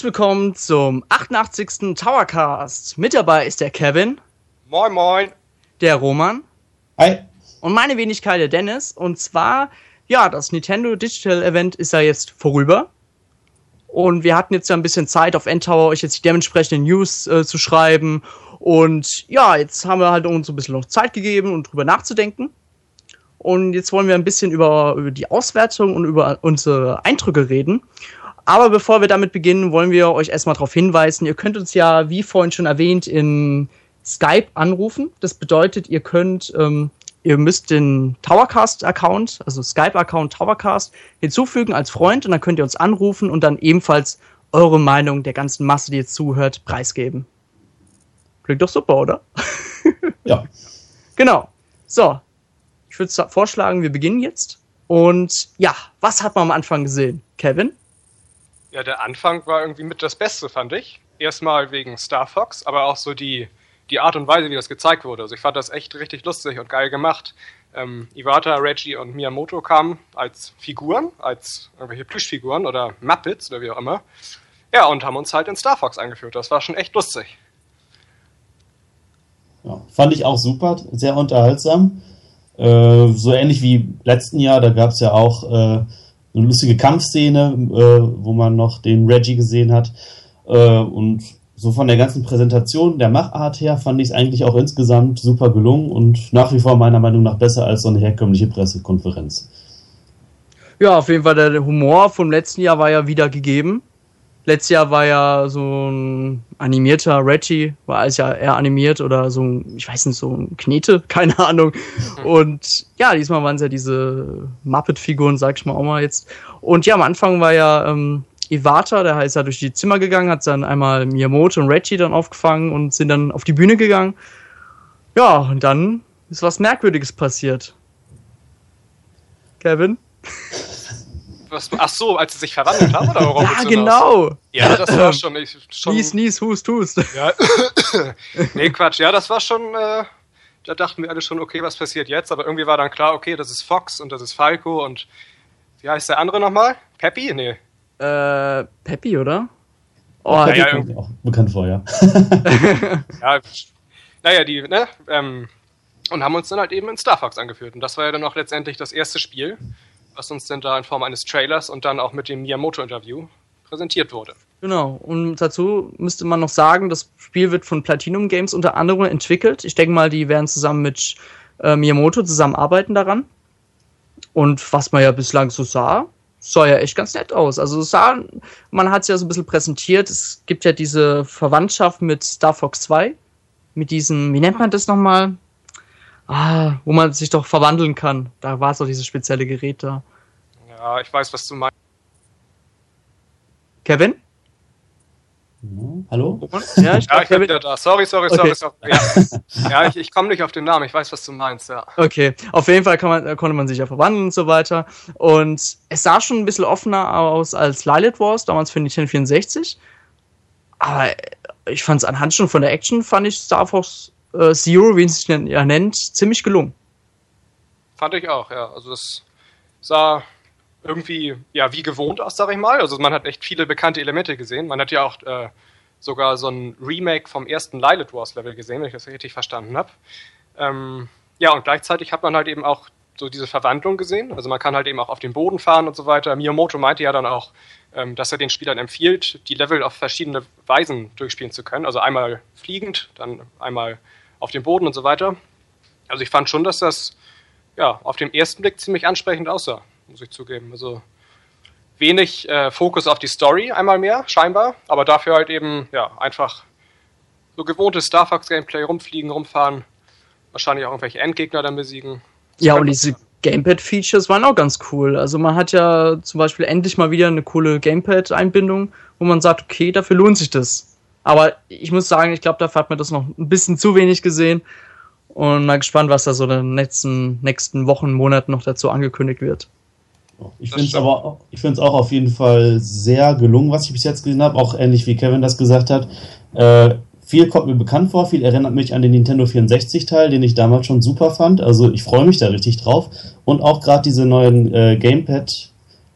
Herzlich willkommen zum 88. Towercast. Mit dabei ist der Kevin. Moin, moin. Der Roman. Hi. Und meine Wenigkeit, der Dennis. Und zwar, ja, das Nintendo Digital Event ist ja jetzt vorüber. Und wir hatten jetzt ja ein bisschen Zeit auf Endtower, euch jetzt die dementsprechenden News äh, zu schreiben. Und ja, jetzt haben wir halt uns so ein bisschen noch Zeit gegeben, um drüber nachzudenken. Und jetzt wollen wir ein bisschen über, über die Auswertung und über unsere Eindrücke reden. Aber bevor wir damit beginnen, wollen wir euch erstmal darauf hinweisen, ihr könnt uns ja, wie vorhin schon erwähnt, in Skype anrufen. Das bedeutet, ihr könnt, ähm, ihr müsst den Towercast-Account, also Skype-Account Towercast, hinzufügen als Freund und dann könnt ihr uns anrufen und dann ebenfalls eure Meinung der ganzen Masse, die jetzt zuhört, preisgeben. Klingt doch super, oder? Ja. Genau. So. Ich würde vorschlagen, wir beginnen jetzt. Und ja, was hat man am Anfang gesehen? Kevin? Ja, der Anfang war irgendwie mit das Beste, fand ich. Erstmal wegen Star Fox, aber auch so die, die Art und Weise, wie das gezeigt wurde. Also ich fand das echt richtig lustig und geil gemacht. Ähm, Iwata, Reggie und Miyamoto kamen als Figuren, als irgendwelche Plüschfiguren oder Muppets oder wie auch immer. Ja, und haben uns halt in Star Fox eingeführt. Das war schon echt lustig. ja. Fand ich auch super, sehr unterhaltsam. Äh, so ähnlich wie letzten Jahr, da gab es ja auch äh, eine lustige Kampfszene, äh, wo man noch den Reggie gesehen hat. Äh, und so von der ganzen Präsentation, der Machart her, fand ich es eigentlich auch insgesamt super gelungen und nach wie vor meiner Meinung nach besser als so eine herkömmliche Pressekonferenz. Ja, auf jeden Fall der Humor vom letzten Jahr war ja wieder gegeben. Letztes Jahr war ja so ein animierter Reggie, war alles ja eher animiert oder so ein, ich weiß nicht, so ein Knete, keine Ahnung. Und ja, diesmal waren es ja diese Muppet-Figuren, sag ich mal auch mal jetzt. Und ja, am Anfang war ja ähm, Iwata, der ist ja durch die Zimmer gegangen, hat dann einmal Miyamoto und Reggie dann aufgefangen und sind dann auf die Bühne gegangen. Ja, und dann ist was Merkwürdiges passiert. Kevin? Was, ach so, als sie sich verwandelt haben, oder worauf Ja, du hinaus? genau. Ja, das war schon. Ich, schon Nies, nies, hust, hust. Ja. nee, Quatsch. Ja, das war schon. Äh, da dachten wir alle schon, okay, was passiert jetzt? Aber irgendwie war dann klar, okay, das ist Fox und das ist Falco und. Wie heißt der andere nochmal? Peppy? Nee. Äh, Peppi, oder? Oh, Ja, die- ja, Kommt auch bekannt vor, ja. Ja, naja, die, ne? Ähm, und haben uns dann halt eben in Star Fox angeführt. Und das war ja dann auch letztendlich das erste Spiel, was uns dann da in Form eines Trailers und dann auch mit dem Miyamoto-Interview präsentiert wurde. Genau. Und dazu müsste man noch sagen, das Spiel wird von Platinum Games unter anderem entwickelt. Ich denke mal, die werden zusammen mit äh, Miyamoto zusammenarbeiten daran. Und was man ja bislang so sah, sah ja echt ganz nett aus. Also sah, man hat es ja so ein bisschen präsentiert. Es gibt ja diese Verwandtschaft mit Star Fox 2. Mit diesem, wie nennt man das nochmal? Ah, wo man sich doch verwandeln kann. Da war es doch dieses spezielle Gerät da. Ja, ich weiß, was du meinst. Kevin? Ja, Hallo? Ja, ich Ja, ich bin wieder da. Sorry, sorry, sorry, Okay. sorry. Ja, ja ich, ich komme nicht auf den Namen. Ich weiß, was du meinst, ja. Okay, auf jeden Fall kann man, konnte man sich ja verwandeln und so weiter. Und es sah schon ein bisschen offener aus als Lilith Wars, damals für Nintendo 64. Aber ich fand es anhand schon von der Action, fand ich Star Fox äh, Zero, wie es sich ja nennt, ziemlich gelungen. Fand ich auch, ja. Also das sah irgendwie, ja, wie gewohnt aus, sag ich mal. Also man hat echt viele bekannte Elemente gesehen. Man hat ja auch äh, sogar so ein Remake vom ersten Lilith Wars Level gesehen, wenn ich das richtig verstanden habe. Ähm, ja, und gleichzeitig hat man halt eben auch so diese Verwandlung gesehen. Also man kann halt eben auch auf den Boden fahren und so weiter. Miyamoto meinte ja dann auch, ähm, dass er den Spielern empfiehlt, die Level auf verschiedene Weisen durchspielen zu können. Also einmal fliegend, dann einmal auf dem Boden und so weiter. Also ich fand schon, dass das ja, auf den ersten Blick ziemlich ansprechend aussah, muss ich zugeben. Also wenig äh, Fokus auf die Story, einmal mehr, scheinbar, aber dafür halt eben, ja, einfach so gewohntes Star Fox Gameplay, rumfliegen, rumfahren, wahrscheinlich auch irgendwelche Endgegner dann besiegen. Ja, und diese Gamepad-Features waren auch ganz cool. Also man hat ja zum Beispiel endlich mal wieder eine coole Gamepad-Einbindung, wo man sagt, okay, dafür lohnt sich das. Aber ich muss sagen, ich glaube, dafür hat man das noch ein bisschen zu wenig gesehen. Und mal gespannt, was da so in den nächsten, nächsten Wochen, Monaten noch dazu angekündigt wird. Ich finde es aber auch- ich find's auch auf jeden Fall sehr gelungen, was ich bis jetzt gesehen habe, auch ähnlich wie Kevin das gesagt hat. Äh, viel kommt mir bekannt vor, viel erinnert mich an den Nintendo 64-Teil, den ich damals schon super fand. Also ich freue mich da richtig drauf. Und auch gerade diese neuen äh, Gamepad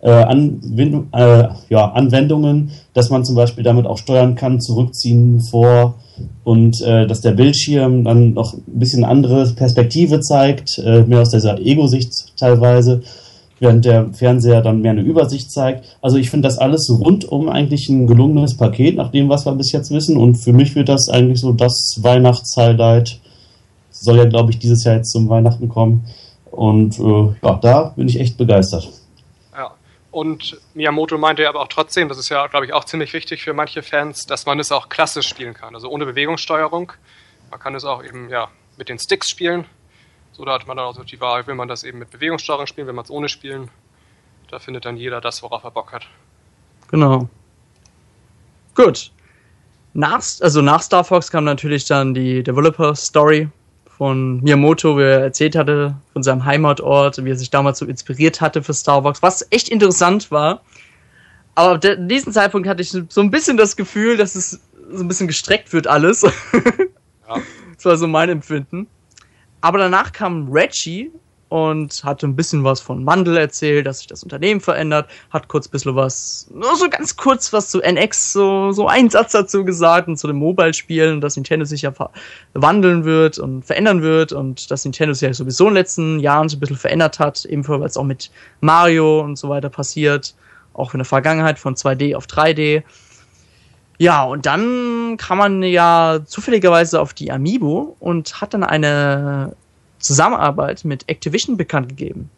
äh, Anwendung, äh, ja, Anwendungen, dass man zum Beispiel damit auch steuern kann, zurückziehen vor und äh, dass der Bildschirm dann noch ein bisschen andere Perspektive zeigt, äh, mehr aus dieser Ego-Sicht teilweise, während der Fernseher dann mehr eine Übersicht zeigt. Also ich finde das alles rundum eigentlich ein gelungenes Paket, nach dem, was wir bis jetzt wissen. Und für mich wird das eigentlich so das Weihnachtshighlight. Soll ja, glaube ich, dieses Jahr jetzt zum Weihnachten kommen. Und äh, ja, da bin ich echt begeistert. Und Miyamoto meinte aber auch trotzdem, das ist ja, glaube ich, auch ziemlich wichtig für manche Fans, dass man es auch klassisch spielen kann, also ohne Bewegungssteuerung. Man kann es auch eben ja, mit den Sticks spielen. So, da hat man dann auch die Wahl, will man das eben mit Bewegungssteuerung spielen, will man es ohne spielen. Da findet dann jeder das, worauf er Bock hat. Genau. Gut. Nach, also nach Star Fox kam natürlich dann die Developer Story von Miyamoto, wie er erzählt hatte, von seinem Heimatort, wie er sich damals so inspiriert hatte für Star Wars, was echt interessant war. Aber ab diesem Zeitpunkt hatte ich so ein bisschen das Gefühl, dass es so ein bisschen gestreckt wird alles. Ja. das war so mein Empfinden. Aber danach kam Reggie und hatte ein bisschen was von Mandel erzählt, dass sich das Unternehmen verändert, hat kurz ein bisschen was, nur so ganz kurz was zu NX, so, so einen Satz dazu gesagt und zu den Mobile-Spielen, dass Nintendo sich ja wandeln wird und verändern wird und dass Nintendo sich ja sowieso in den letzten Jahren so ein bisschen verändert hat, ebenfalls auch mit Mario und so weiter passiert, auch in der Vergangenheit von 2D auf 3D. Ja, und dann kam man ja zufälligerweise auf die Amiibo und hat dann eine Zusammenarbeit mit Activision bekannt gegeben.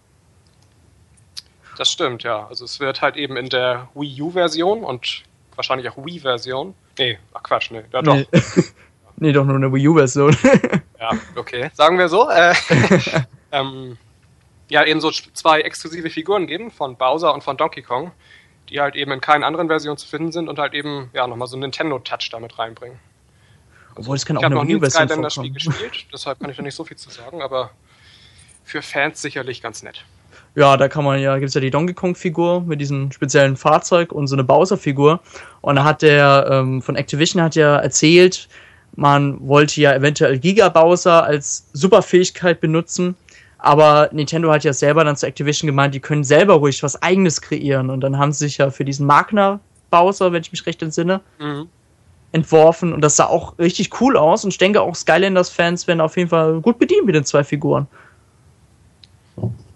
Das stimmt, ja. Also es wird halt eben in der Wii U-Version und wahrscheinlich auch Wii-Version. Nee, ach Quatsch, nee, ja doch. Nee, nee doch nur eine Wii U-Version. ja, okay. Sagen wir so. Äh, ähm, ja, eben so zwei exklusive Figuren geben von Bowser und von Donkey Kong, die halt eben in keinen anderen Versionen zu finden sind und halt eben, ja, nochmal so einen Nintendo-Touch damit reinbringen. Obwohl, es kann ich auch eine noch nie ein Skylander-Spiel gespielt, deshalb kann ich da nicht so viel zu sagen, aber für Fans sicherlich ganz nett. Ja, da kann man ja, gibt es ja die Donkey Kong-Figur mit diesem speziellen Fahrzeug und so eine Bowser-Figur. Und da hat der ähm, von Activision hat ja erzählt, man wollte ja eventuell Giga Bowser als Superfähigkeit benutzen. Aber Nintendo hat ja selber dann zu Activision gemeint, die können selber ruhig was eigenes kreieren. Und dann haben sie sich ja für diesen Magna Bowser, wenn ich mich recht entsinne, mhm entworfen und das sah auch richtig cool aus und ich denke auch Skylanders-Fans werden auf jeden Fall gut bedient mit den zwei Figuren.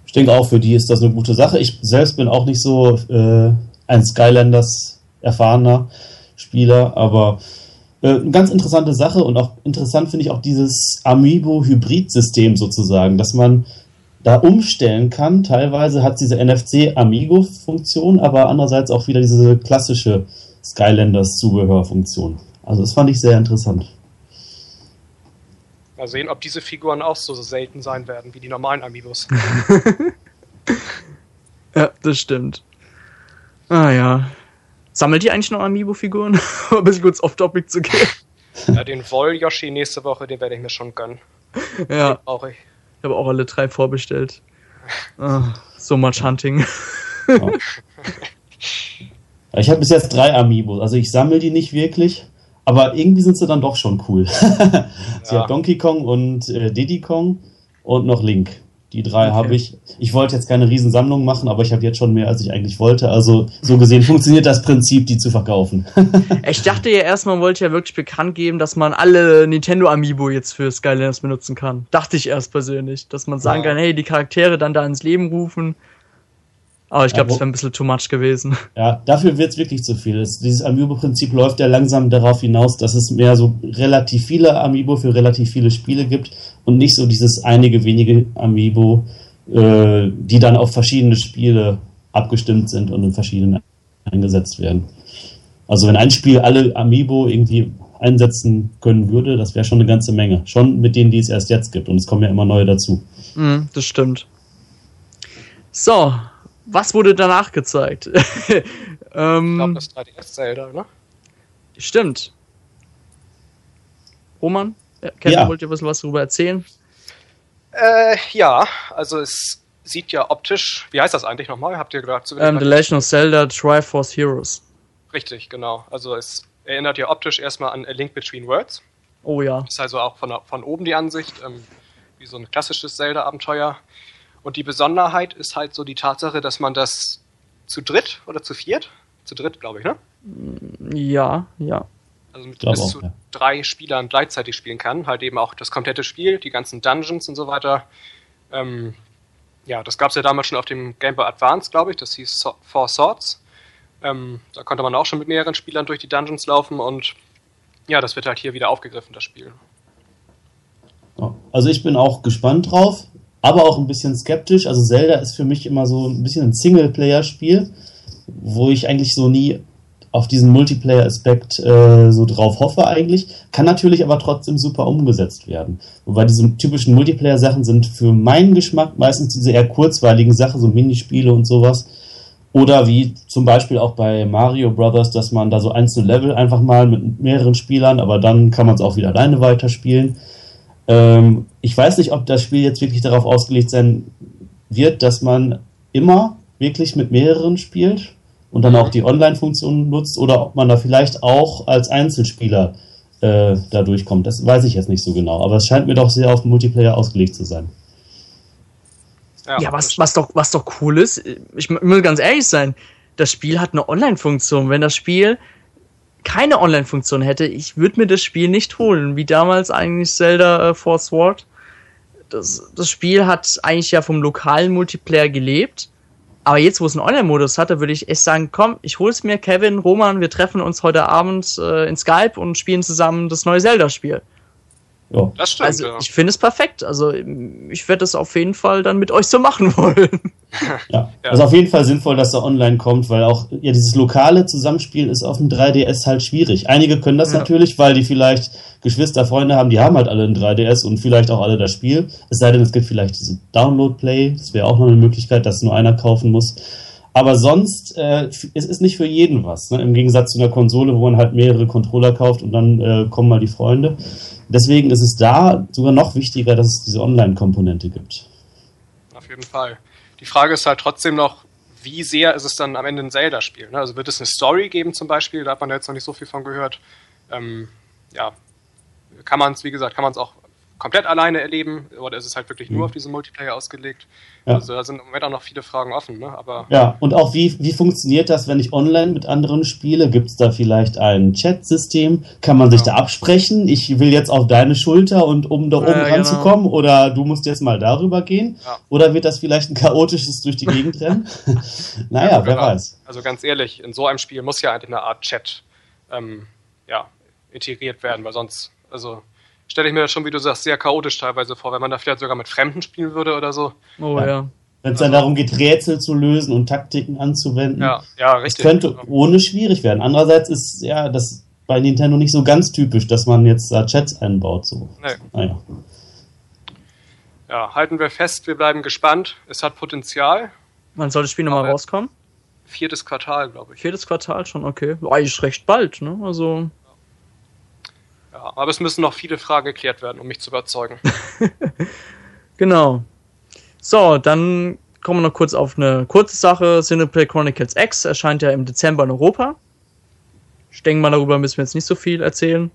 Ich denke auch, für die ist das eine gute Sache. Ich selbst bin auch nicht so äh, ein Skylanders erfahrener Spieler, aber äh, eine ganz interessante Sache und auch interessant finde ich auch dieses Amiibo-Hybrid-System sozusagen, dass man da umstellen kann. Teilweise hat diese NFC-Amigo-Funktion, aber andererseits auch wieder diese klassische Skylanders Zubehörfunktion. Also das fand ich sehr interessant. Mal sehen, ob diese Figuren auch so selten sein werden wie die normalen Amiibos. ja, das stimmt. Ah ja. Sammelt ihr eigentlich noch Amiibo-Figuren? um ein bisschen kurz off-topic zu gehen. Ja, den Woll-Yoshi nächste Woche, den werde ich mir schon gönnen. Ja. Den brauche ich. Ich habe auch alle drei vorbestellt. Oh, so much hunting. Ja. Ich habe bis jetzt drei Amiibos, also ich sammle die nicht wirklich, aber irgendwie sind sie dann doch schon cool. sie ja. hat Donkey Kong und äh, Diddy Kong und noch Link. Die drei okay. habe ich. Ich wollte jetzt keine Riesensammlung machen, aber ich habe jetzt schon mehr, als ich eigentlich wollte. Also so gesehen funktioniert das Prinzip, die zu verkaufen. ich dachte ja erst, man wollte ja wirklich bekannt geben, dass man alle Nintendo Amiibo jetzt für Skylanders benutzen kann. Dachte ich erst persönlich, dass man sagen ja. kann, hey, die Charaktere dann da ins Leben rufen aber ich glaube, ja, das wäre ein bisschen too much gewesen. Ja, dafür wird es wirklich zu viel. Das, dieses Amiibo-Prinzip läuft ja langsam darauf hinaus, dass es mehr so relativ viele Amiibo für relativ viele Spiele gibt und nicht so dieses einige wenige Amiibo, äh, die dann auf verschiedene Spiele abgestimmt sind und in verschiedenen eingesetzt werden. Also wenn ein Spiel alle Amiibo irgendwie einsetzen können würde, das wäre schon eine ganze Menge. Schon mit denen, die es erst jetzt gibt. Und es kommen ja immer neue dazu. Mm, das stimmt. So, was wurde danach gezeigt? ähm, ich glaube, das 3DS-Zelda, ne? Stimmt. Roman, Kevin, ja. wollt ihr was, was darüber erzählen? Äh, ja, also es sieht ja optisch, wie heißt das eigentlich nochmal? Habt ihr gerade zu um, The Legend of Zelda Triforce Heroes. Richtig, genau. Also es erinnert ja optisch erstmal an A Link Between Worlds. Oh ja. Ist also auch von, von oben die Ansicht, ähm, wie so ein klassisches Zelda-Abenteuer. Und die Besonderheit ist halt so die Tatsache, dass man das zu dritt oder zu viert? Zu dritt, glaube ich, ne? Ja, ja. Also mit bis auch, zu ja. drei Spielern gleichzeitig spielen kann. Halt eben auch das komplette Spiel, die ganzen Dungeons und so weiter. Ähm, ja, das gab es ja damals schon auf dem Game Boy Advance, glaube ich. Das hieß so Four Swords. Ähm, da konnte man auch schon mit mehreren Spielern durch die Dungeons laufen und ja, das wird halt hier wieder aufgegriffen, das Spiel. Also ich bin auch gespannt drauf, aber auch ein bisschen skeptisch. Also Zelda ist für mich immer so ein bisschen ein Singleplayer-Spiel, wo ich eigentlich so nie auf diesen Multiplayer-Aspekt äh, so drauf hoffe eigentlich. Kann natürlich aber trotzdem super umgesetzt werden. Wobei diese typischen Multiplayer-Sachen sind für meinen Geschmack meistens diese eher kurzweiligen Sachen, so Minispiele und sowas. Oder wie zum Beispiel auch bei Mario Brothers, dass man da so einzelne Level einfach mal mit mehreren Spielern, aber dann kann man es auch wieder alleine weiterspielen. Ähm, ich weiß nicht, ob das Spiel jetzt wirklich darauf ausgelegt sein wird, dass man immer wirklich mit mehreren spielt und dann auch die Online-Funktion nutzt oder ob man da vielleicht auch als Einzelspieler äh, da durchkommt. Das weiß ich jetzt nicht so genau, aber es scheint mir doch sehr auf Multiplayer ausgelegt zu sein. Ja, was, was, doch, was doch cool ist, ich muss ganz ehrlich sein, das Spiel hat eine Online-Funktion. Wenn das Spiel keine Online-Funktion hätte, ich würde mir das Spiel nicht holen, wie damals eigentlich Zelda äh, Fourth Sword. Das, das Spiel hat eigentlich ja vom lokalen Multiplayer gelebt. Aber jetzt, wo es einen Online-Modus hat, da würde ich echt sagen, komm, ich hol's mir, Kevin, Roman, wir treffen uns heute Abend äh, in Skype und spielen zusammen das neue Zelda-Spiel. Ja. Das stimmt, Also ja. ich finde es perfekt. Also ich werde es auf jeden Fall dann mit euch so machen wollen. Ja. Ja. Also auf jeden Fall sinnvoll, dass er online kommt, weil auch ja dieses lokale Zusammenspiel ist auf dem 3DS halt schwierig. Einige können das Ja. natürlich, weil die vielleicht Geschwister, Freunde haben, die haben halt alle ein 3DS und vielleicht auch alle das Spiel. Es sei denn, es gibt vielleicht diese Download-Play, das wäre auch noch eine Möglichkeit, dass nur einer kaufen muss. Aber sonst, äh, es ist nicht für jeden was. Ne? Im Gegensatz zu einer Konsole, wo man halt mehrere Controller kauft und dann äh, kommen mal die Freunde. Deswegen ist es da sogar noch wichtiger, dass es diese Online-Komponente gibt. Auf jeden Fall. Die Frage ist halt trotzdem noch, wie sehr ist es dann am Ende ein Zelda-Spiel? Ne? Also wird es eine Story geben zum Beispiel? Da hat man jetzt noch nicht so viel von gehört. Ähm, ja, kann man es, wie gesagt, kann man es auch komplett alleine erleben oder ist es halt wirklich nur auf diesen Multiplayer ausgelegt? Ja. Also da sind im Moment auch noch viele Fragen offen, ne? Aber Ja, und auch wie, wie funktioniert das, wenn ich online mit anderen spiele? Gibt es da vielleicht ein Chat-System? Kann man sich Ja. da absprechen? Ich will jetzt auf deine Schulter und um da oben genau. ranzukommen oder du musst jetzt mal darüber gehen? Ja. Oder wird das vielleicht ein chaotisches durch die Gegend rennen? naja, Ja, wer genau. weiß. Also ganz ehrlich, in so einem Spiel muss ja eigentlich eine Art Chat ähm, ja, integriert werden, weil sonst, also stelle ich mir das schon, wie du sagst, sehr chaotisch teilweise vor, wenn man da vielleicht sogar mit Fremden spielen würde oder so. Oh Ja. ja. Wenn es dann darum geht, Rätsel zu lösen und Taktiken anzuwenden, Ja, ja, das richtig. könnte ohne schwierig werden. Andererseits ist ja das bei Nintendo nicht so ganz typisch, dass man jetzt da Chats einbaut. So. Nee. Naja. Ja, halten wir fest, wir bleiben gespannt. Es hat Potenzial. Wann soll das Spiel nochmal rauskommen? Viertes Quartal, glaube ich. Viertes Quartal schon, okay. Eigentlich recht bald, ne? Also. Ja, aber es müssen noch viele Fragen geklärt werden, um mich zu überzeugen. Genau. So, dann kommen wir noch kurz auf eine kurze Sache. Cineplay Chronicles X erscheint ja im Dezember in Europa. Ich denke mal, darüber müssen wir jetzt nicht so viel erzählen.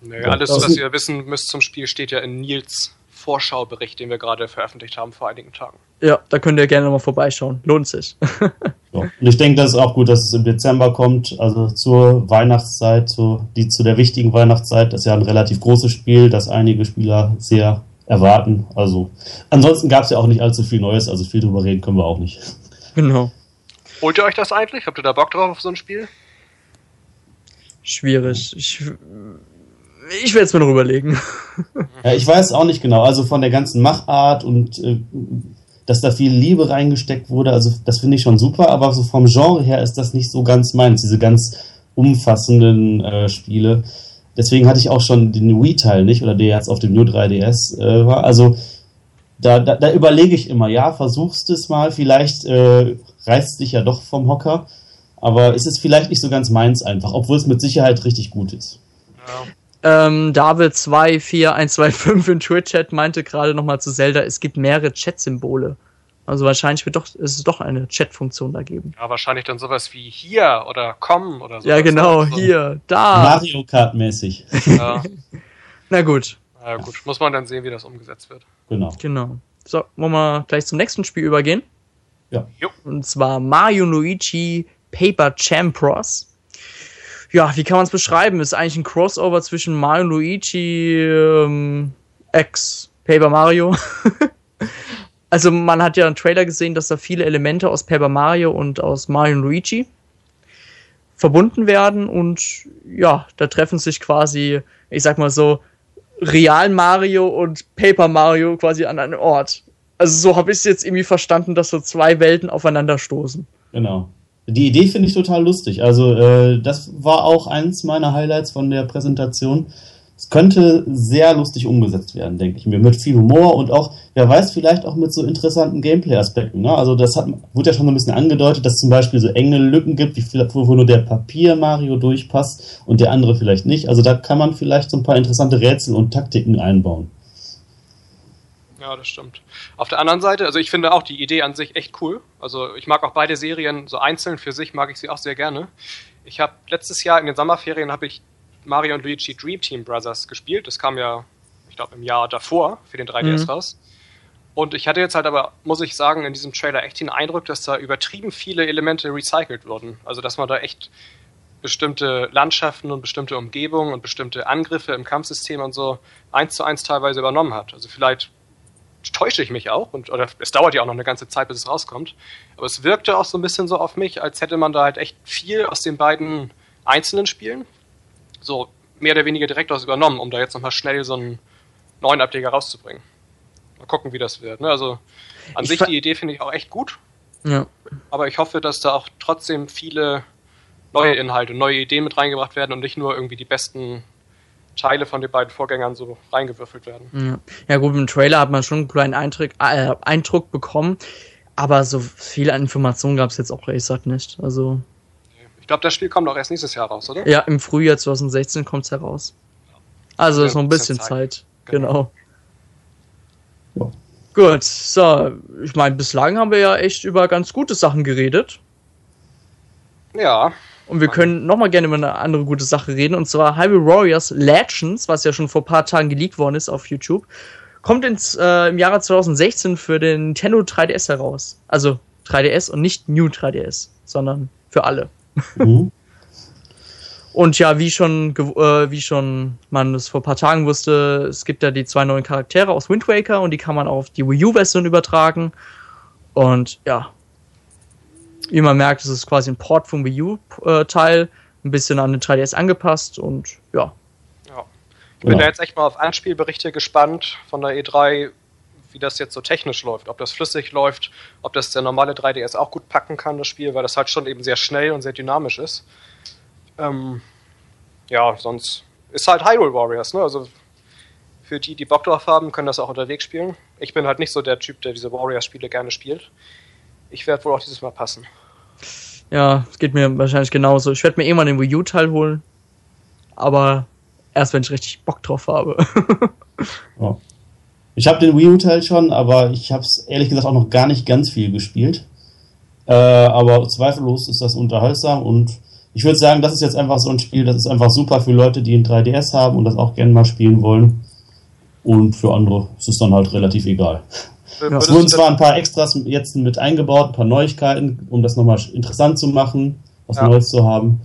Nee, Ja, alles, was ist- ihr wissen müsst zum Spiel, steht ja in Nils Vorschaubericht, den wir gerade veröffentlicht haben vor einigen Tagen. Ja, da könnt ihr gerne nochmal vorbeischauen. Lohnt sich. Ja. Und ich denke, das ist auch gut, dass es im Dezember kommt, also zur Weihnachtszeit, zu, die, zu der wichtigen Weihnachtszeit. Das ist ja ein relativ großes Spiel, das einige Spieler sehr erwarten. Also ansonsten gab es ja auch nicht allzu viel Neues, also viel drüber reden können wir auch nicht. genau. Holt ihr euch das eigentlich? Habt ihr da Bock drauf auf so ein Spiel? Schwierig. Ich, ich werde es mir noch überlegen. Ja, ich weiß auch nicht genau, also von der ganzen Machart und äh, dass da viel Liebe reingesteckt wurde, also das finde ich schon super, aber so vom Genre her ist das nicht so ganz meins, diese ganz umfassenden äh, Spiele. Deswegen hatte ich auch schon den Wii-Teil nicht, oder der jetzt auf dem New 3DS äh, war. Also da, da, da überlege ich immer, ja, versuchst es mal, vielleicht äh, reißt dich ja doch vom Hocker, aber ist es vielleicht nicht so ganz meins einfach, obwohl es mit Sicherheit richtig gut ist. Ja. Ähm, David24125 in Twitch-Chat meinte gerade nochmal zu Zelda, es gibt mehrere Chat-Symbole. Also wahrscheinlich wird doch, es ist doch eine Chat-Funktion da geben. ja, wahrscheinlich dann sowas wie hier oder komm oder so. Ja, genau, so. hier, da. Mario Kart mäßig. Ja, Na gut, na gut, muss man dann sehen, wie das umgesetzt wird. genau. genau. So, wollen wir gleich zum nächsten Spiel übergehen? Ja. Und zwar Mario Luigi Paper Champ Bros. Ja, wie kann man es beschreiben? Ist eigentlich ein Crossover zwischen Mario Luigi ähm, X Paper Mario. also man hat ja einen Trailer gesehen, dass da viele Elemente aus Paper Mario und aus Mario Luigi verbunden werden und ja, da treffen sich quasi, ich sag mal so, Real Mario und Paper Mario quasi an einem Ort. Also so habe ich es jetzt irgendwie verstanden, dass so zwei Welten aufeinanderstoßen. Genau. Die Idee finde ich total lustig. Also äh, das war auch eins meiner Highlights von der Präsentation, es könnte sehr lustig umgesetzt werden, denke ich mir, mit viel Humor und auch, wer weiß, vielleicht auch mit so interessanten Gameplay-Aspekten. Ne? Also das hat, wurde ja schon so ein bisschen angedeutet, dass zum Beispiel so enge Lücken gibt, wie, wo nur der Papier-Mario durchpasst und der andere vielleicht nicht. Also da kann man vielleicht so ein paar interessante Rätsel und Taktiken einbauen. Ja, das stimmt. Auf der anderen Seite, also ich finde auch die Idee an sich echt cool. Also ich mag auch beide Serien so einzeln für sich, mag ich sie auch sehr gerne. Ich habe letztes Jahr in den Sommerferien habe ich Mario und Luigi Dream Team Brothers gespielt. Das kam ja, ich glaube, im Jahr davor für den 3DS mhm. raus. Und ich hatte jetzt halt aber, muss ich sagen, in diesem Trailer echt den Eindruck, dass da übertrieben viele Elemente recycelt wurden. Also, dass man da echt bestimmte Landschaften und bestimmte Umgebungen und bestimmte Angriffe im Kampfsystem und so eins zu eins teilweise übernommen hat. Also vielleicht täusche ich mich auch und oder es dauert ja auch noch eine ganze Zeit, bis es rauskommt. Aber es wirkte auch so ein bisschen so auf mich, als hätte man da halt echt viel aus den beiden einzelnen Spielen so mehr oder weniger direkt aus übernommen, um da jetzt nochmal schnell so einen neuen Ableger rauszubringen. Mal gucken, wie das wird. Ne? Also an ich sich die Idee finde ich auch echt gut. Ja. Aber ich hoffe, dass da auch trotzdem viele neue Inhalte, neue Ideen mit reingebracht werden und nicht nur irgendwie die besten Teile von den beiden Vorgängern so reingewürfelt werden. Ja, ja gut, im Trailer hat man schon einen kleinen Eindruck, äh, Eindruck bekommen, aber so viel an Informationen gab es jetzt auch ehrlich gesagt nicht. Also ich glaube, das Spiel kommt auch erst nächstes Jahr raus, oder? Ja, im Frühjahr 2016 kommt es heraus. Also ist noch ein bisschen, bisschen Zeit. Zeit. Genau. genau. Gut, so, ich meine, bislang haben wir ja echt über ganz gute Sachen geredet. Ja. Und wir können nochmal gerne über eine andere gute Sache reden, und zwar Hyrule Warriors Legends, was ja schon vor ein paar Tagen geleakt worden ist auf YouTube, kommt ins, äh, im Jahre 2016 für den Nintendo 3DS heraus. Also 3DS und nicht New 3DS, sondern für alle. Mhm. Und ja, wie schon, äh, wie schon man es vor ein paar Tagen wusste, es gibt ja die zwei neuen Charaktere aus Wind Waker und die kann man auf die Wii U-Version übertragen. Und ja, wie man merkt, es ist quasi ein Port vom Wii U-Teil, äh, ein bisschen an den 3DS angepasst und ja. ja. Ich bin ja. da jetzt echt mal auf Anspielberichte gespannt von der E3, wie das jetzt so technisch läuft, ob das flüssig läuft, ob das der normale 3DS auch gut packen kann, das Spiel, weil das halt schon eben sehr schnell und sehr dynamisch ist. Ähm, ja, sonst ist halt Hyrule Warriors, ne? Also für die, die Bock drauf haben, können das auch unterwegs spielen. Ich bin halt nicht so der Typ, der diese Warriors-Spiele gerne spielt. Ich werde wohl auch dieses Mal passen. Ja, es geht mir wahrscheinlich genauso. Ich werde mir irgendwann den Wii U-Teil holen. Aber erst wenn ich richtig Bock drauf habe. oh. Ich habe den Wii U-Teil schon, aber ich habe es ehrlich gesagt auch noch gar nicht ganz viel gespielt. Äh, aber zweifellos ist das unterhaltsam und ich würde sagen, das ist jetzt einfach so ein Spiel, das ist einfach super für Leute, die ein 3DS haben und das auch gerne mal spielen wollen. Und für andere ist es dann halt relativ egal. Ja. Es wurden zwar ein paar Extras jetzt mit eingebaut, ein paar Neuigkeiten, um das nochmal interessant zu machen, was ja. Neues zu haben.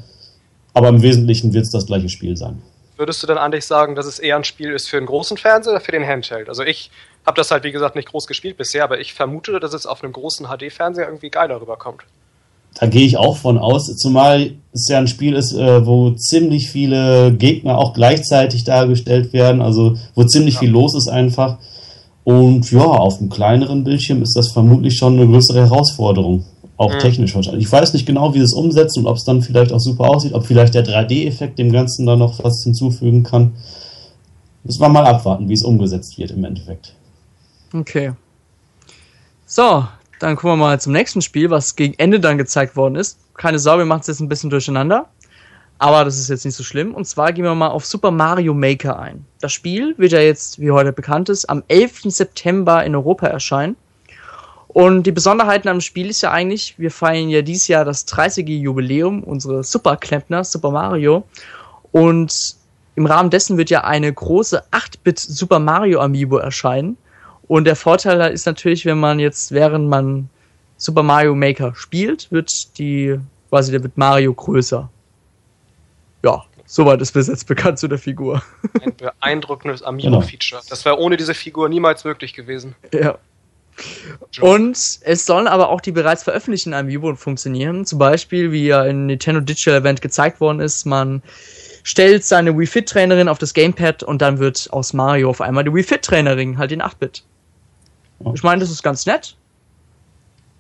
Aber im Wesentlichen wird es das gleiche Spiel sein würdest du dann eigentlich sagen, dass es eher ein Spiel ist für einen großen Fernseher oder für den Handheld? Also ich habe das halt, wie gesagt, nicht groß gespielt bisher, aber ich vermute, dass es auf einem großen HD-Fernseher irgendwie geiler rüberkommt. Da gehe ich auch von aus, zumal es ja ein Spiel ist, äh, wo ziemlich viele Gegner auch gleichzeitig dargestellt werden, also wo ziemlich ja. viel los ist einfach. Und ja, auf einem kleineren Bildschirm ist das vermutlich schon eine größere Herausforderung. Auch mhm. technisch wahrscheinlich. Ich weiß nicht genau, wie sie es umsetzen und ob es dann vielleicht auch super aussieht, ob vielleicht der 3D-Effekt dem Ganzen da noch was hinzufügen kann. Müssen wir mal abwarten, wie es umgesetzt wird im Endeffekt. Okay. So, dann kommen wir mal zum nächsten Spiel, was gegen Ende dann gezeigt worden ist. Keine Sorge, wir machen es jetzt ein bisschen durcheinander. Aber das ist jetzt nicht so schlimm. Und zwar gehen wir mal auf Super Mario Maker ein. Das Spiel wird ja jetzt, wie heute bekannt ist, am 11. September in Europa erscheinen. Und die Besonderheiten am Spiel ist ja eigentlich, wir feiern ja dieses Jahr das 30. Jubiläum unseres Superklempner Super Mario. Und im Rahmen dessen wird ja eine große 8-Bit Super Mario Amiibo erscheinen. Und der Vorteil ist natürlich, wenn man jetzt, während man Super Mario Maker spielt, wird die, quasi, der wird Mario größer. Ja, soweit ist bis jetzt bekannt zu der Figur. Ein beeindruckendes Amiibo-Feature. Das wäre ohne diese Figur niemals möglich gewesen. Ja. Und es sollen aber auch die bereits veröffentlichten Amiibo funktionieren. Zum Beispiel, wie ja in Nintendo Digital Event gezeigt worden ist, man stellt seine Wii Fit Trainerin auf das Gamepad und dann wird aus Mario auf einmal die Wii Fit Trainerin, halt in 8-Bit. Ich meine, das ist ganz nett.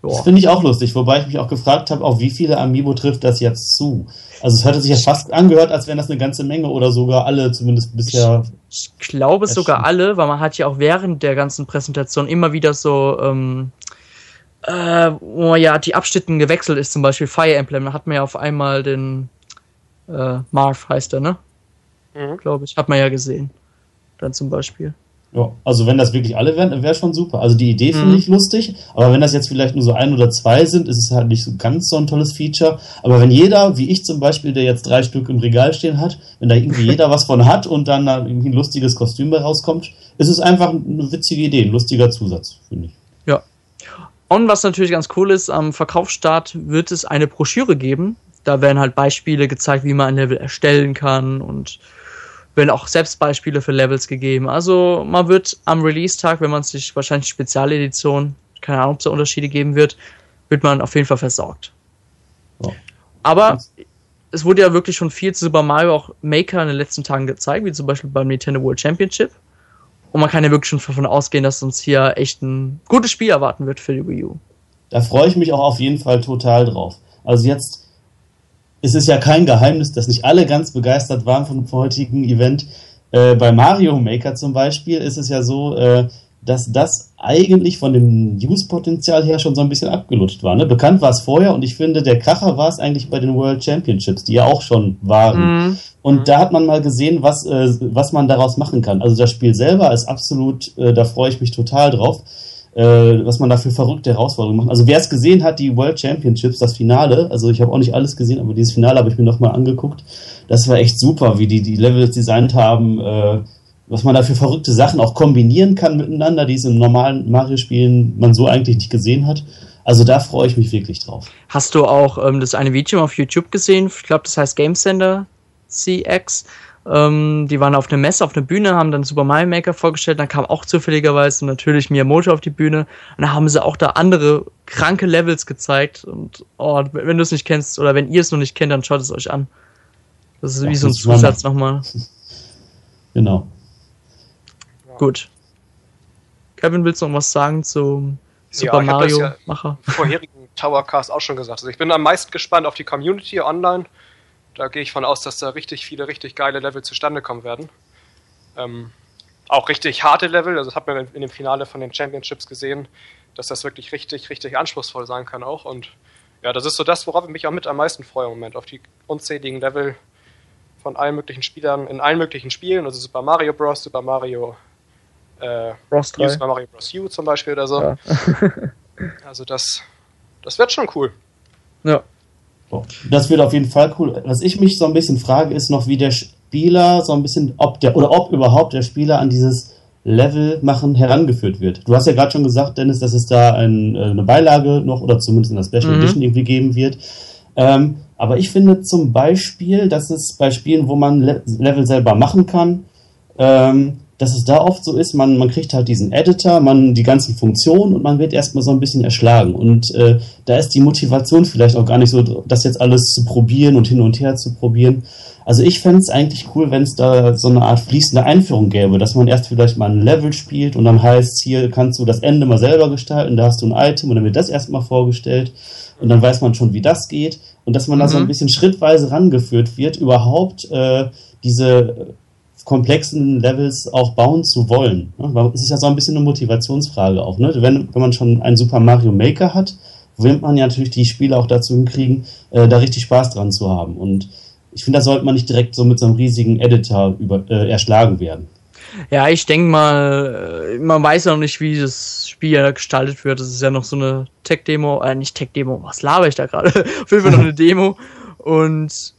Das finde ich auch lustig, wobei ich mich auch gefragt habe, auf wie viele Amiibo trifft das jetzt zu? Also es hätte sich ja fast angehört, als wären das eine ganze Menge oder sogar alle, zumindest bisher. Ich, ich glaube sogar alle, weil man hat ja auch während der ganzen Präsentation immer wieder so, ähm, äh, wo ja die Abschnitten gewechselt ist, zum Beispiel Fire Emblem, da hat man ja auf einmal den äh, Marv heißt er, ne? Mhm. Glaube ich. Hat man ja gesehen. Dann zum Beispiel. Ja, also wenn das wirklich alle wären, wäre schon super. Also die Idee finde mhm. ich lustig, aber wenn das jetzt vielleicht nur so ein oder zwei sind, ist es halt nicht so ganz so ein tolles Feature. Aber wenn jeder, wie ich zum Beispiel, der jetzt drei Stück im Regal stehen hat, wenn da irgendwie jeder was von hat und dann da irgendwie ein lustiges Kostüm bei rauskommt, ist es einfach eine witzige Idee, ein lustiger Zusatz, finde ich. Ja. Und was natürlich ganz cool ist, am Verkaufsstart wird es eine Broschüre geben. Da werden halt Beispiele gezeigt, wie man ein Level erstellen kann und werden auch selbst Beispiele für Levels gegeben. Also man wird am Release-Tag, wenn man sich wahrscheinlich Spezialedition, keine Ahnung, ob es da Unterschiede geben wird, wird man auf jeden Fall versorgt. Oh. Aber es wurde ja wirklich schon viel zu Super Mario auch Maker in den letzten Tagen gezeigt, wie zum Beispiel beim Nintendo World Championship. Und man kann ja wirklich schon davon ausgehen, dass uns hier echt ein gutes Spiel erwarten wird für die Wii U. Da freue ich mich auch auf jeden Fall total drauf. Also jetzt es ist ja kein Geheimnis, dass nicht alle ganz begeistert waren vom heutigen Event. Äh, bei Mario Maker zum Beispiel ist es ja so, äh, dass das eigentlich von dem Use-Potenzial her schon so ein bisschen abgelutscht war. Ne? Bekannt war es vorher und ich finde, der Kracher war es eigentlich bei den World Championships, die ja auch schon waren. Mhm. Und mhm. da hat man mal gesehen, was, äh, was man daraus machen kann. Also das Spiel selber ist absolut, äh, da freue ich mich total drauf äh, was man da für verrückte Herausforderungen macht. Also wer es gesehen hat, die World Championships, das Finale, also ich habe auch nicht alles gesehen, aber dieses Finale habe ich mir nochmal angeguckt. Das war echt super, wie die die Levels designt haben, äh, was man da für verrückte Sachen auch kombinieren kann miteinander, die es in normalen Mario-Spielen man so eigentlich nicht gesehen hat. Also da freue ich mich wirklich drauf. Hast du auch ähm, das eine Video auf YouTube gesehen? Ich glaube, das heißt Game Center CX ähm, die waren auf einer Messe, auf einer Bühne, haben dann Super Mario Maker vorgestellt. Dann kam auch zufälligerweise natürlich Miyamoto auf die Bühne. Und dann haben sie auch da andere kranke Levels gezeigt. Und oh, wenn du es nicht kennst oder wenn ihr es noch nicht kennt, dann schaut es euch an. Das ist wie so ein Zusatz nochmal. Genau. Gut. Kevin, willst du noch was sagen zum Super ja, Mario ja Macher? Vorherigen Towercast auch schon gesagt. Also ich bin am meisten gespannt auf die Community online da gehe ich von aus, dass da richtig viele, richtig geile Level zustande kommen werden. Ähm, auch richtig harte Level, also das hat man in dem Finale von den Championships gesehen, dass das wirklich richtig, richtig anspruchsvoll sein kann auch. Und ja, das ist so das, worauf ich mich auch mit am meisten freue im Moment, auf die unzähligen Level von allen möglichen Spielern in allen möglichen Spielen, also Super Mario Bros., Super Mario äh, Bros. Super Mario Bros. U zum Beispiel oder so. Ja. also das, das wird schon cool. Ja. Das wird auf jeden Fall cool. Was ich mich so ein bisschen frage, ist noch, wie der Spieler so ein bisschen, ob der, oder ob überhaupt der Spieler an dieses Level machen herangeführt wird. Du hast ja gerade schon gesagt, Dennis, dass es da ein, äh, eine Beilage noch oder zumindest in der Special mhm. Edition irgendwie geben wird. Ähm, aber ich finde zum Beispiel, dass es bei Spielen, wo man Le Level selber machen kann, ähm, dass es da oft so ist, man, man kriegt halt diesen Editor, man die ganzen Funktionen und man wird erstmal so ein bisschen erschlagen. Und äh, da ist die Motivation vielleicht auch gar nicht so, das jetzt alles zu probieren und hin und her zu probieren. Also ich fände es eigentlich cool, wenn es da so eine Art fließende Einführung gäbe, dass man erst vielleicht mal ein Level spielt und dann heißt hier kannst du das Ende mal selber gestalten, da hast du ein Item und dann wird das erstmal vorgestellt und dann weiß man schon, wie das geht und dass man mhm. da so ein mhm. bisschen schrittweise rangeführt wird, überhaupt äh, diese komplexen Levels auch bauen zu wollen. Es ist ja so ein bisschen eine Motivationsfrage auch. Ne? Wenn, wenn man schon einen Super Mario Maker hat, will man ja natürlich die Spieler auch dazu hinkriegen, äh, da richtig Spaß dran zu haben. Und ich finde, da sollte man nicht direkt so mit so einem riesigen Editor über, äh, erschlagen werden. Ja, ich denke mal, äh, man weiß ja noch nicht, wie das Spiel ja gestaltet wird. Das ist ja noch so eine Tech-Demo, äh, nicht Tech-Demo, was laber ich da gerade? Auf jeden Fall noch eine Demo. Und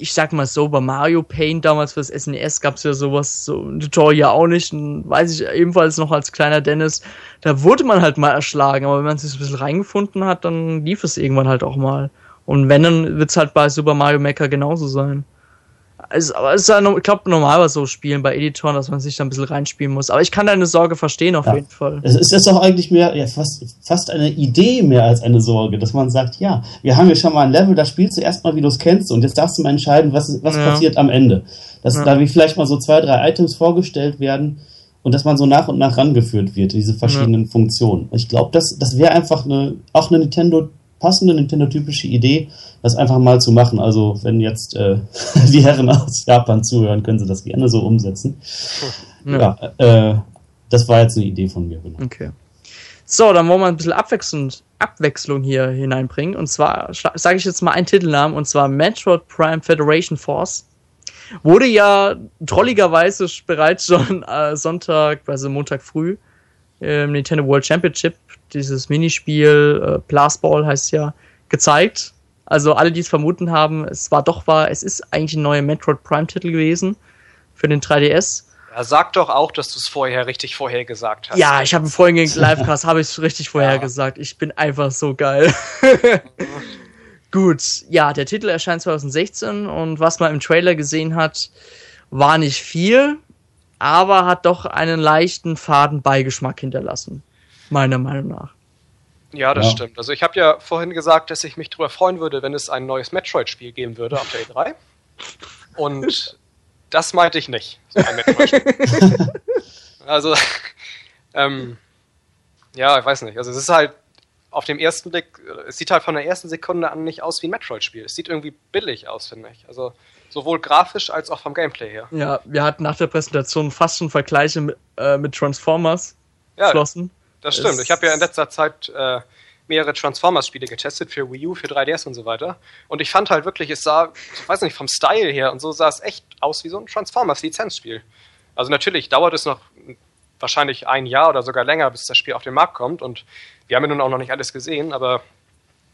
ich sag mal so, bei Mario Paint damals fürs SNES gab es ja sowas, so ein Tutorial auch nicht. Und weiß ich ebenfalls noch als kleiner Dennis, da wurde man halt mal erschlagen, aber wenn man sich ein bisschen reingefunden hat, dann lief es irgendwann halt auch mal. Und wenn, dann wird's halt bei Super Mario Maker genauso sein. Also, aber es ist ja, ich glaube, normal was so spielen bei Editoren, dass man sich da ein bisschen reinspielen muss. Aber ich kann deine Sorge verstehen auf ja. jeden Fall. Es ist auch eigentlich mehr, ja, fast, fast eine Idee mehr als eine Sorge, dass man sagt, ja, wir haben hier schon mal ein Level, da spielst du erstmal, wie du es kennst, und jetzt darfst du mal entscheiden, was, was ja. passiert am Ende. Dass ja. da wie vielleicht mal so zwei, drei Items vorgestellt werden und dass man so nach und nach rangeführt wird, diese verschiedenen Funktionen. Ich glaube, das, das wäre einfach eine, auch eine Nintendo passende Nintendo-typische Idee, das einfach mal zu machen. Also wenn jetzt äh, die Herren aus Japan zuhören, können sie das gerne so umsetzen. Ja, ja äh, das war jetzt eine Idee von mir. Genau. Okay. So, dann wollen wir ein bisschen Abwechslung, Abwechslung hier hineinbringen. Und zwar sage ich jetzt mal einen Titelnamen, und zwar Metroid Prime Federation Force. Wurde ja trolligerweise bereits schon äh, Sonntag, also Montag früh, im Nintendo World Championship, dieses Minispiel, äh, Blastball heißt ja, gezeigt. Also alle, die es vermuten haben, es war doch wahr, es ist eigentlich ein neuer Metroid Prime-Titel gewesen für den 3DS. Ja, sag doch auch, dass du es vorher richtig vorhergesagt hast. Ja, ich habe vorhin gegen Livecast habe ich es richtig vorhergesagt. Ich bin einfach so geil. Gut, ja, der Titel erscheint 2016 und was man im Trailer gesehen hat, war nicht viel aber hat doch einen leichten faden Beigeschmack hinterlassen. Meiner Meinung nach. Ja, das ja. stimmt. Also ich habe ja vorhin gesagt, dass ich mich darüber freuen würde, wenn es ein neues Metroid-Spiel geben würde auf der E3. Und das meinte ich nicht. So ein Metroid-Spiel. also, ähm, ja, ich weiß nicht. Also es ist halt auf dem ersten Blick, es sieht halt von der ersten Sekunde an nicht aus wie ein Metroid-Spiel. Es sieht irgendwie billig aus, finde ich. Also Sowohl grafisch als auch vom Gameplay her. Ja, wir hatten nach der Präsentation fast schon Vergleiche mit, äh, mit Transformers ja, geschlossen. Das stimmt. Ich habe ja in letzter Zeit äh, mehrere Transformers-Spiele getestet für Wii U, für 3DS und so weiter. Und ich fand halt wirklich, es sah, ich weiß nicht, vom Style her und so sah es echt aus wie so ein Transformers-Lizenzspiel. Also natürlich dauert es noch wahrscheinlich ein Jahr oder sogar länger, bis das Spiel auf den Markt kommt. Und wir haben ja nun auch noch nicht alles gesehen, aber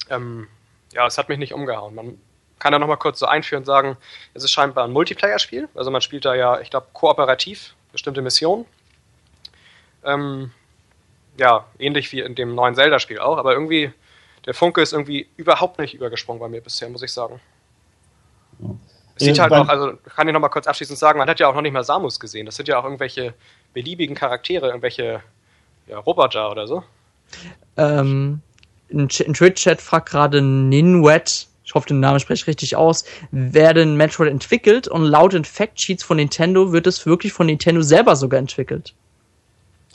ähm, ja, es hat mich nicht umgehauen. Man kann da nochmal kurz so einführen und sagen, es ist scheinbar ein Multiplayer-Spiel. Also man spielt da ja, ich glaube, kooperativ bestimmte Missionen. Ähm, ja, ähnlich wie in dem neuen Zelda-Spiel auch, aber irgendwie, der Funke ist irgendwie überhaupt nicht übergesprungen bei mir bisher, muss ich sagen. Ja. Es sieht halt auch, also kann ich nochmal kurz abschließend sagen, man hat ja auch noch nicht mal Samus gesehen. Das sind ja auch irgendwelche beliebigen Charaktere, irgendwelche ja, Roboter oder so. Ähm, in, in Twitch-Chat fragt gerade Ninwet, ich hoffe, den Namen spreche ich richtig aus, werden Metroid entwickelt und laut den Factsheets von Nintendo wird es wirklich von Nintendo selber sogar entwickelt.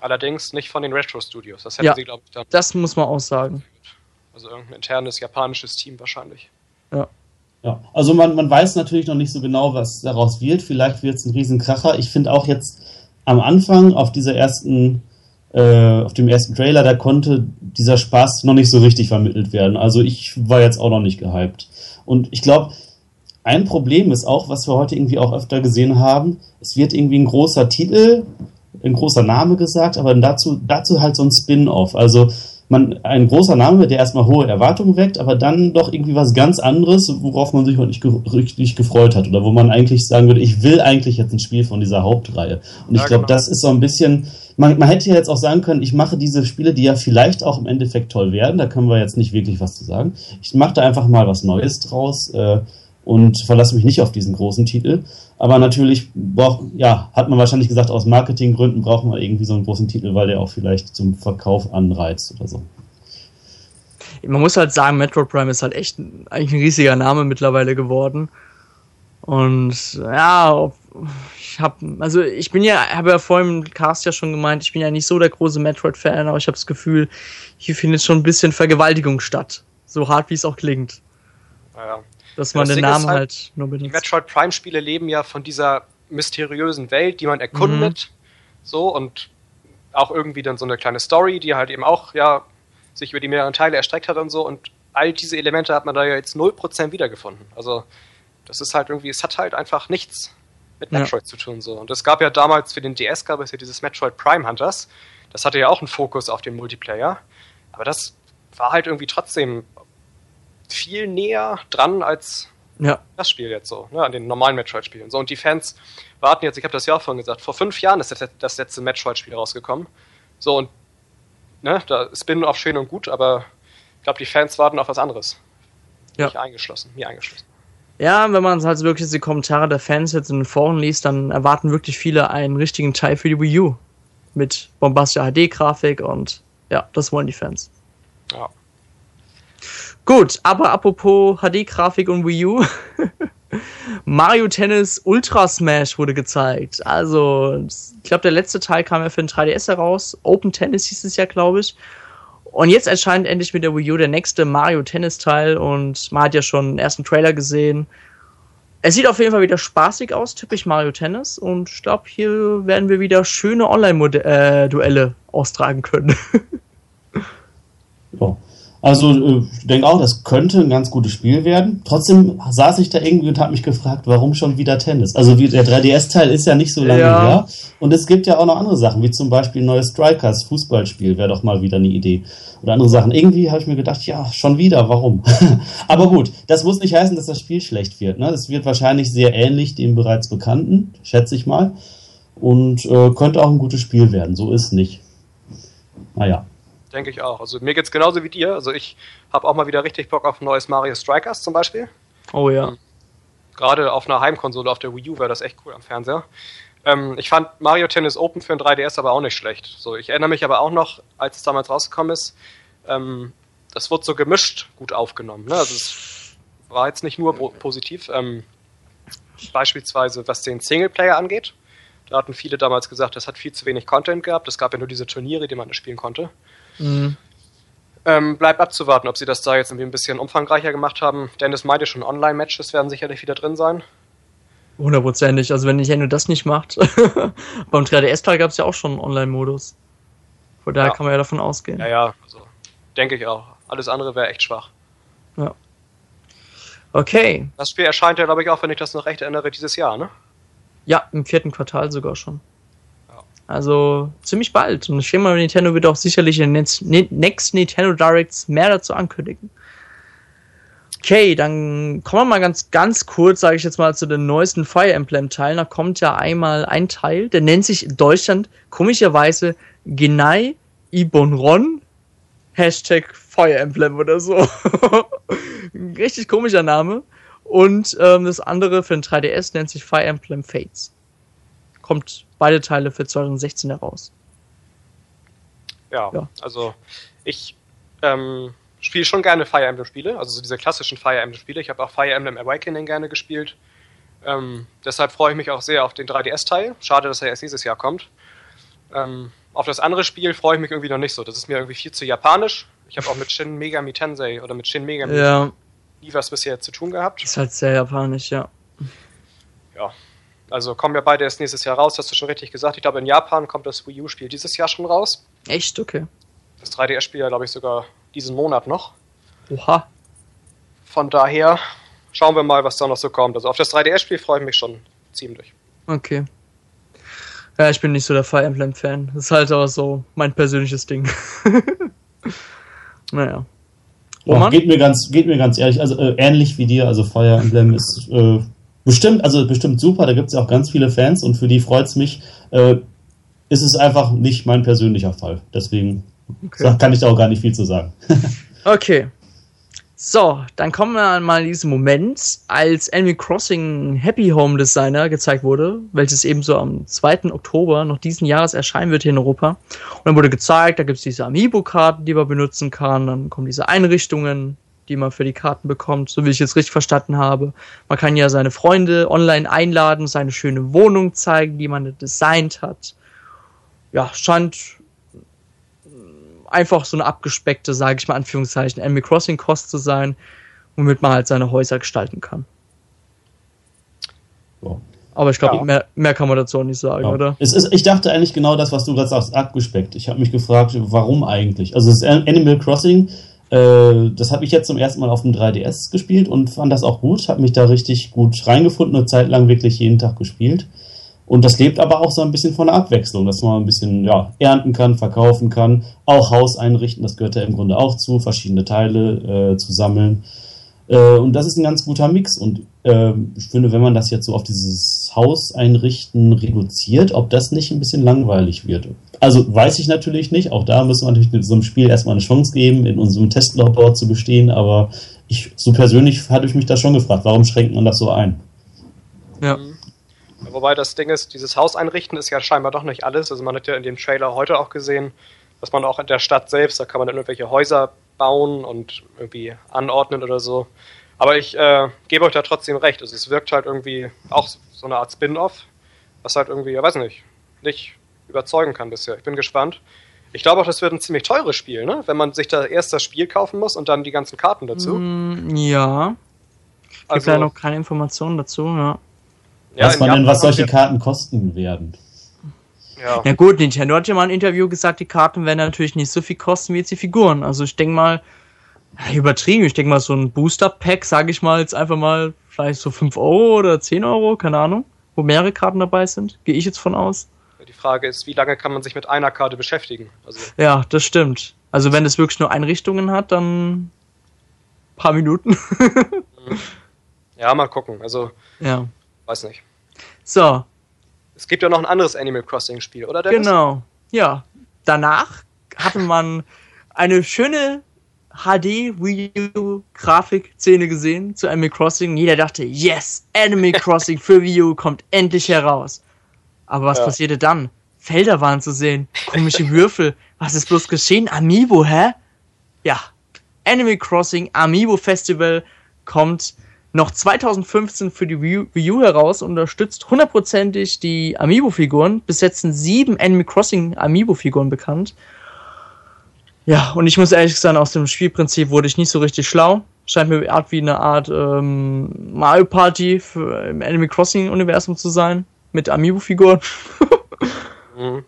Allerdings nicht von den Retro Studios. Das hätten ja, sie, glaube ich, dann. Das muss man auch sagen. Also irgendein internes japanisches Team wahrscheinlich. Ja. Ja, also man, man weiß natürlich noch nicht so genau, was daraus wird. Vielleicht wird es ein Riesenkracher. Ich finde auch jetzt am Anfang auf dieser ersten äh, auf dem ersten Trailer, da konnte dieser Spaß noch nicht so richtig vermittelt werden. Also ich war jetzt auch noch nicht gehypt. Und ich glaube, ein Problem ist auch, was wir heute irgendwie auch öfter gesehen haben, es wird irgendwie ein großer Titel, ein großer Name gesagt, aber dazu, dazu halt so ein Spin-off. Also man, ein großer Name, der erstmal hohe Erwartungen weckt, aber dann doch irgendwie was ganz anderes, worauf man sich heute nicht richtig gefreut hat. Oder wo man eigentlich sagen würde, ich will eigentlich jetzt ein Spiel von dieser Hauptreihe. Und ich glaube, genau. das ist so ein bisschen, man, man hätte ja jetzt auch sagen können, ich mache diese Spiele, die ja vielleicht auch im Endeffekt toll werden, da können wir jetzt nicht wirklich was zu sagen. Ich mache da einfach mal was Neues draus äh, und verlasse mich nicht auf diesen großen Titel. Aber natürlich braucht, ja, hat man wahrscheinlich gesagt, aus Marketinggründen brauchen wir irgendwie so einen großen Titel, weil der auch vielleicht zum Verkauf anreizt oder so. Man muss halt sagen, Metro Prime ist halt echt eigentlich ein riesiger Name mittlerweile geworden. Und ja, ich habe, also ich bin ja, habe ja vorhin im Cast ja schon gemeint, ich bin ja nicht so der große Metroid-Fan, aber ich habe das Gefühl, hier findet schon ein bisschen Vergewaltigung statt. So hart wie es auch klingt. Naja. Dass man das den Ding Namen halt, halt, nur benutzt. Die Metroid Prime-Spiele leben ja von dieser mysteriösen Welt, die man erkundet. Mhm. So und auch irgendwie dann so eine kleine Story, die halt eben auch, ja, sich über die mehreren Teile erstreckt hat und so. Und all diese Elemente hat man da ja jetzt 0% wiedergefunden. Also, das ist halt irgendwie, es hat halt einfach nichts mit Metroid ja. zu tun. So. Und es gab ja damals für den DS gab es ja dieses Metroid Prime Hunters. Das hatte ja auch einen Fokus auf den Multiplayer. Aber das war halt irgendwie trotzdem viel näher dran als Ja. Das Spiel jetzt so, ne, an den normalen Metroid-Spielen. So, und die Fans warten jetzt, ich habe das ja auch vorhin gesagt, vor fünf Jahren ist das, das letzte Metroid-Spiel rausgekommen. So, und ne, da ist Spin-off schön und gut, aber ich glaube, die Fans warten auf was anderes. Ja. Mich eingeschlossen, mir eingeschlossen. Ja, wenn man halt wirklich die Kommentare der Fans jetzt in den Foren liest, dann erwarten wirklich viele einen richtigen Teil für die Wii U. Mit bombastischer HD-Grafik und ja, das wollen die Fans. Ja. Gut, aber apropos HD-Grafik und Wii U. Mario Tennis Ultra Smash wurde gezeigt. Also, ich glaube, der letzte Teil kam ja für den 3DS heraus. Open Tennis hieß es ja, glaube ich. Und jetzt erscheint endlich mit der Wii U der nächste Mario Tennis Teil und man hat ja schon einen ersten Trailer gesehen. Es sieht auf jeden Fall wieder spaßig aus, typisch Mario Tennis. Und ich glaube, hier werden wir wieder schöne Online-Duelle äh, austragen können. ja. Also äh, ich denke auch, das könnte ein ganz gutes Spiel werden. Trotzdem saß ich da irgendwie und habe mich gefragt, warum schon wieder Tennis? Also wie, der 3DS-Teil ist ja nicht so lange ja. her. Und es gibt ja auch noch andere Sachen, wie zum Beispiel neues Strikers, Fußballspiel, wäre doch mal wieder eine Idee. Oder andere Sachen. Irgendwie habe ich mir gedacht, ja, schon wieder, warum? Aber gut, das muss nicht heißen, dass das Spiel schlecht wird. Ne? Das wird wahrscheinlich sehr ähnlich dem bereits bekannten, schätze ich mal. Und äh, könnte auch ein gutes Spiel werden. So ist nicht. Naja. Denke ich auch. Also mir geht's genauso wie dir. Also ich habe auch mal wieder richtig Bock auf ein neues Mario Strikers zum Beispiel. Oh ja. Ähm, gerade auf einer Heimkonsole auf der Wii U wäre das echt cool am Fernseher. Ähm, ich fand Mario Tennis Open für ein 3DS aber auch nicht schlecht. So, ich erinnere mich aber auch noch, als es damals rausgekommen ist, ähm, das wurde so gemischt gut aufgenommen. Ne? Also es war jetzt nicht nur positiv. Ähm, beispielsweise was den Singleplayer angeht. Da hatten viele damals gesagt, das hat viel zu wenig Content gehabt. Es gab ja nur diese Turniere, die man spielen konnte. Mhm. Ähm, bleibt abzuwarten, ob sie das da jetzt irgendwie ein bisschen umfangreicher gemacht haben. Dennis meinte schon, Online-Matches werden sicherlich wieder drin sein. Hundertprozentig. Also wenn Nintendo das nicht macht. Beim 3DS-Teil gab es ja auch schon einen Online-Modus. Von daher ja. kann man ja davon ausgehen. Ja, ja, also, denke ich auch. Alles andere wäre echt schwach. Ja. Okay. Das Spiel erscheint ja, glaube ich, auch, wenn ich das noch recht erinnere, dieses Jahr, ne? Ja, im vierten Quartal sogar schon. Also ziemlich bald. Und ich denke mal, Nintendo wird auch sicherlich in den Next Nintendo Directs mehr dazu ankündigen. Okay, dann kommen wir mal ganz, ganz kurz, sage ich jetzt mal, zu den neuesten Fire Emblem-Teilen. Da kommt ja einmal ein Teil, der nennt sich in Deutschland komischerweise Genai Ibonron Hashtag Fire Emblem oder so. Richtig komischer Name. Und ähm, das andere für den 3DS nennt sich Fire Emblem Fates. Kommt beide Teile für 2016 heraus. Ja, ja. also ich ähm, spiele schon gerne Fire Emblem Spiele, also so diese klassischen Fire Emblem Spiele. Ich habe auch Fire Emblem Awakening gerne gespielt. Ähm, deshalb freue ich mich auch sehr auf den 3DS-Teil. Schade, dass er erst dieses Jahr kommt. Ähm, auf das andere Spiel freue ich mich irgendwie noch nicht so. Das ist mir irgendwie viel zu japanisch. Ich habe auch mit Shin Megami Tensei oder mit Shin Megami ja. nie was bisher zu tun gehabt. Ist halt sehr japanisch, ja. Ja, also kommen ja beide erst nächstes Jahr raus, hast du schon richtig gesagt. Ich glaube, in Japan kommt das Wii U-Spiel dieses Jahr schon raus. Echt? Okay. Das 3DS-Spiel ja, glaube ich, sogar diesen Monat noch. Oha. Von daher schauen wir mal, was da noch so kommt. Also auf das 3DS-Spiel freue ich mich schon ziemlich. Okay. Ja, ich bin nicht so der Fire Emblem-Fan. Das ist halt auch so mein persönliches Ding. naja. Roman? Ja, geht, mir ganz, geht mir ganz ehrlich, also äh, ähnlich wie dir, also Fire Emblem ist äh, Bestimmt, also bestimmt super, da gibt es ja auch ganz viele Fans und für die freut es mich. Äh, ist es einfach nicht mein persönlicher Fall. Deswegen okay. kann ich da auch gar nicht viel zu sagen. okay. So, dann kommen wir mal in diesen Moment, als Animal Crossing Happy Home Designer gezeigt wurde, welches ebenso am 2. Oktober noch diesen Jahres erscheinen wird hier in Europa. Und dann wurde gezeigt, da gibt es diese Amiibo-Karten, die man benutzen kann, dann kommen diese Einrichtungen, die man für die Karten bekommt, so wie ich es richtig verstanden habe. Man kann ja seine Freunde online einladen, seine schöne Wohnung zeigen, die man designt hat. Ja, scheint einfach so eine abgespeckte, sage ich mal Anführungszeichen, Animal Crossing Kost zu sein, womit man halt seine Häuser gestalten kann. So. Aber ich glaube, ja. mehr, mehr kann man dazu auch nicht sagen, ja. oder? Es ist, ich dachte eigentlich genau das, was du gerade sagst, abgespeckt. Ich habe mich gefragt, warum eigentlich? Also das Animal Crossing äh, das habe ich jetzt zum ersten Mal auf dem 3DS gespielt und fand das auch gut, habe mich da richtig gut reingefunden, eine Zeit lang wirklich jeden Tag gespielt. Und das lebt aber auch so ein bisschen von der Abwechslung, dass man ein bisschen ja, ernten kann, verkaufen kann, auch Haus einrichten, das gehört ja im Grunde auch zu, verschiedene Teile äh, zu sammeln. Äh, und das ist ein ganz guter Mix. Und äh, ich finde, wenn man das jetzt so auf dieses Haus einrichten reduziert, ob das nicht ein bisschen langweilig wird. Also weiß ich natürlich nicht. Auch da müssen wir natürlich mit so einem Spiel erstmal eine Chance geben, in unserem Testlabor zu bestehen. Aber ich, so persönlich hatte ich mich da schon gefragt, warum schränkt man das so ein? Ja. Wobei das Ding ist, dieses Haus einrichten ist ja scheinbar doch nicht alles. Also man hat ja in dem Trailer heute auch gesehen, dass man auch in der Stadt selbst, da kann man dann irgendwelche Häuser bauen und irgendwie anordnen oder so. Aber ich äh, gebe euch da trotzdem recht. Also es wirkt halt irgendwie auch so eine Art Spin-off, was halt irgendwie, ich weiß nicht, nicht überzeugen kann bisher. Ich bin gespannt. Ich glaube auch, das wird ein ziemlich teures Spiel, ne? Wenn man sich da erst das Spiel kaufen muss und dann die ganzen Karten dazu. Mm, ja. Ich also, habe ja noch keine Informationen dazu, ja. ja Weiß man denn, was solche Karten kosten werden? Ja. ja gut, Nintendo hat ja mal ein Interview gesagt, die Karten werden natürlich nicht so viel kosten wie jetzt die Figuren. Also ich denke mal, übertrieben, ich denke mal so ein Booster-Pack, sage ich mal jetzt einfach mal, vielleicht so 5 Euro oder 10 Euro, keine Ahnung, wo mehrere Karten dabei sind, gehe ich jetzt von aus. Die Frage ist, wie lange kann man sich mit einer Karte beschäftigen? Also ja, das stimmt. Also wenn es wirklich nur Einrichtungen hat, dann paar Minuten. ja, mal gucken. Also, ja. weiß nicht. So, es gibt ja noch ein anderes Animal Crossing Spiel, oder Dennis? Genau. Ja. Danach hatte man eine schöne HD Wii U Grafikszene gesehen zu Animal Crossing. Jeder dachte, yes, Animal Crossing für Wii U kommt endlich heraus. Aber was ja. passierte dann? Felder waren zu sehen, komische Würfel. Was ist bloß geschehen? Amiibo, hä? Ja, Animal Crossing Amiibo Festival kommt noch 2015 für die Wii U heraus unterstützt hundertprozentig die Amiibo-Figuren. Bis jetzt sind sieben Animal Crossing Amiibo-Figuren bekannt. Ja, und ich muss ehrlich sagen, aus dem Spielprinzip wurde ich nicht so richtig schlau. Scheint mir Art wie eine Art ähm, Mario Party für, im Animal Crossing-Universum zu sein. Mit Amiibo-Figuren. mhm.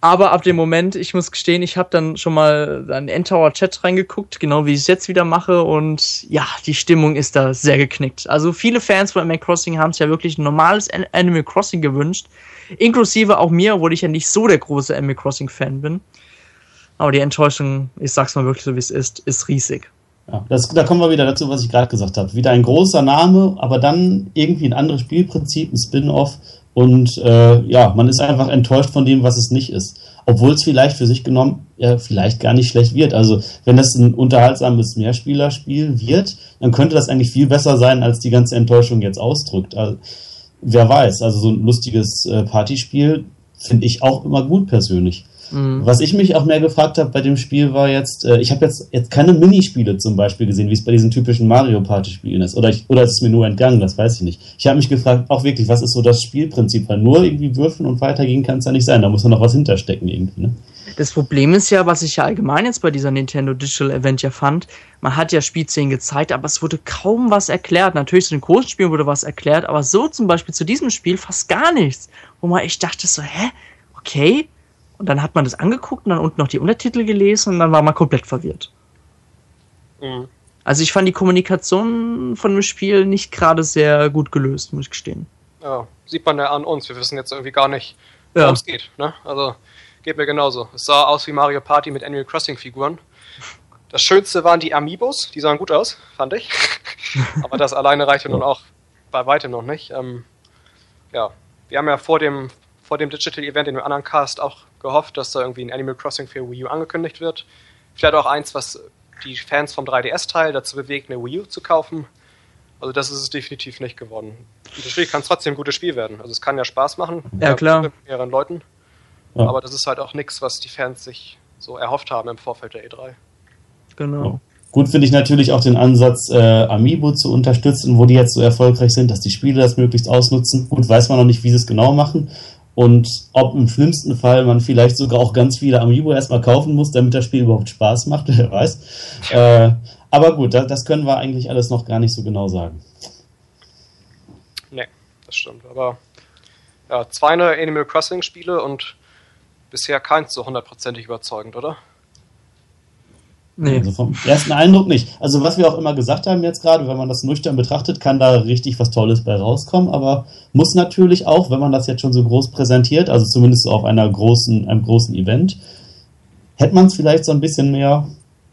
Aber ab dem Moment, ich muss gestehen, ich habe dann schon mal in Endtower Chat reingeguckt, genau wie ich es jetzt wieder mache. Und ja, die Stimmung ist da sehr geknickt. Also viele Fans von Animal Crossing haben es ja wirklich ein normales Animal Crossing gewünscht. Inklusive auch mir, obwohl ich ja nicht so der große Animal Crossing Fan bin. Aber die Enttäuschung, ich sag's mal wirklich so wie es ist, ist riesig. Ja, das, da kommen wir wieder dazu, was ich gerade gesagt habe. Wieder ein großer Name, aber dann irgendwie ein anderes Spielprinzip, ein Spin-off und äh, ja, man ist einfach enttäuscht von dem, was es nicht ist. Obwohl es vielleicht für sich genommen ja, vielleicht gar nicht schlecht wird. Also wenn das ein unterhaltsames Mehrspielerspiel wird, dann könnte das eigentlich viel besser sein, als die ganze Enttäuschung jetzt ausdrückt. Also, wer weiß, also so ein lustiges äh, Partyspiel finde ich auch immer gut persönlich. Mhm. Was ich mich auch mehr gefragt habe bei dem Spiel war jetzt, äh, ich habe jetzt, jetzt keine Minispiele zum Beispiel gesehen, wie es bei diesen typischen Mario Party Spielen ist. Oder, ich, oder ist es mir nur entgangen, das weiß ich nicht. Ich habe mich gefragt, auch wirklich, was ist so das Spielprinzip? Weil nur irgendwie würfeln und weitergehen kann es ja nicht sein. Da muss ja noch was hinterstecken irgendwie. Ne? Das Problem ist ja, was ich ja allgemein jetzt bei dieser Nintendo Digital Event ja fand, man hat ja Spielszenen gezeigt, aber es wurde kaum was erklärt. Natürlich zu den großen Spielen wurde was erklärt, aber so zum Beispiel zu diesem Spiel fast gar nichts. Wo man echt dachte so, hä? Okay, und dann hat man das angeguckt und dann unten noch die Untertitel gelesen und dann war man komplett verwirrt. Mhm. Also ich fand die Kommunikation von dem Spiel nicht gerade sehr gut gelöst, muss ich gestehen. Ja, sieht man ja an uns. Wir wissen jetzt irgendwie gar nicht, worum es geht. Ne? Also geht mir genauso. Es sah aus wie Mario Party mit Animal Crossing Figuren. Das Schönste waren die Amiibos, die sahen gut aus, fand ich. Aber das alleine reichte nun auch bei weitem noch nicht. Ähm, ja, wir haben ja vor dem, vor dem Digital Event in dem anderen Cast auch gehofft, dass da irgendwie ein Animal Crossing für Wii U angekündigt wird. Vielleicht auch eins, was die Fans vom 3DS-Teil dazu bewegt, eine Wii U zu kaufen. Also das ist es definitiv nicht geworden. Und das Spiel kann trotzdem ein gutes Spiel werden. Also es kann ja Spaß machen. Ja, klar. Mit mehreren Leuten. Ja. Aber das ist halt auch nichts, was die Fans sich so erhofft haben im Vorfeld der E3. Genau. Gut finde ich natürlich auch den Ansatz, äh, Amiibo zu unterstützen, wo die jetzt so erfolgreich sind, dass die Spiele das möglichst ausnutzen. Gut, weiß man noch nicht, wie sie es genau machen. Und ob im schlimmsten Fall man vielleicht sogar auch ganz viele Amiibo erstmal kaufen muss, damit das Spiel überhaupt Spaß macht, wer weiß. Äh, aber gut, das, das können wir eigentlich alles noch gar nicht so genau sagen. Nee, das stimmt. Aber ja, zwei neue Animal Crossing Spiele und bisher keins so hundertprozentig überzeugend, oder? Nee. Also vom ersten Eindruck nicht. Also was wir auch immer gesagt haben jetzt gerade, wenn man das nüchtern betrachtet, kann da richtig was Tolles bei rauskommen, aber muss natürlich auch, wenn man das jetzt schon so groß präsentiert, also zumindest auf einer großen, einem großen Event, hätte man es vielleicht so ein bisschen mehr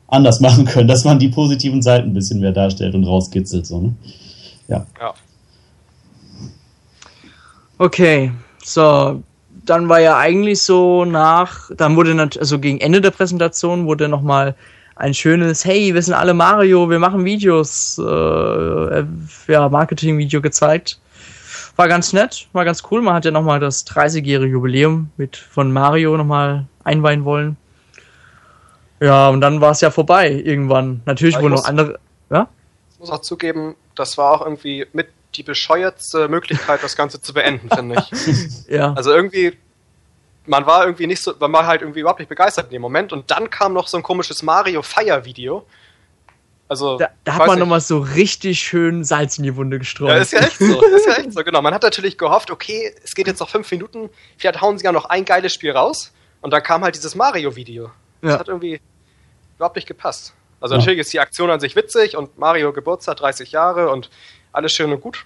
anders machen können, dass man die positiven Seiten ein bisschen mehr darstellt und rauskitzelt. So, ne? Ja. ja. Okay, so, dann war ja eigentlich so nach, dann wurde natürlich, also gegen Ende der Präsentation wurde nochmal ein schönes, hey, wir sind alle Mario, wir machen Videos, äh, ja, Marketing-Video gezeigt. War ganz nett, war ganz cool. Man hat ja nochmal das 30-jährige Jubiläum mit von Mario nochmal einweihen wollen. Ja, und dann war es ja vorbei irgendwann. Natürlich wurden noch andere. Ja? Ich muss auch zugeben, das war auch irgendwie mit die bescheuertste Möglichkeit, das Ganze zu beenden, finde ich. ja. Also irgendwie, man war irgendwie nicht so, man war halt irgendwie überhaupt nicht begeistert in dem Moment und dann kam noch so ein komisches Mario Fire Video. Also, da, da hat man nochmal so richtig schön Salz in die Wunde gestreut. Ja, ist ja echt so, ist ja echt so, genau. Man hat natürlich gehofft, okay, es geht jetzt noch fünf Minuten, vielleicht hauen sie ja noch ein geiles Spiel raus und dann kam halt dieses Mario-Video. Das ja. hat irgendwie überhaupt nicht gepasst. Also ja. natürlich ist die Aktion an sich witzig und Mario Geburtstag 30 Jahre und alles schön und gut.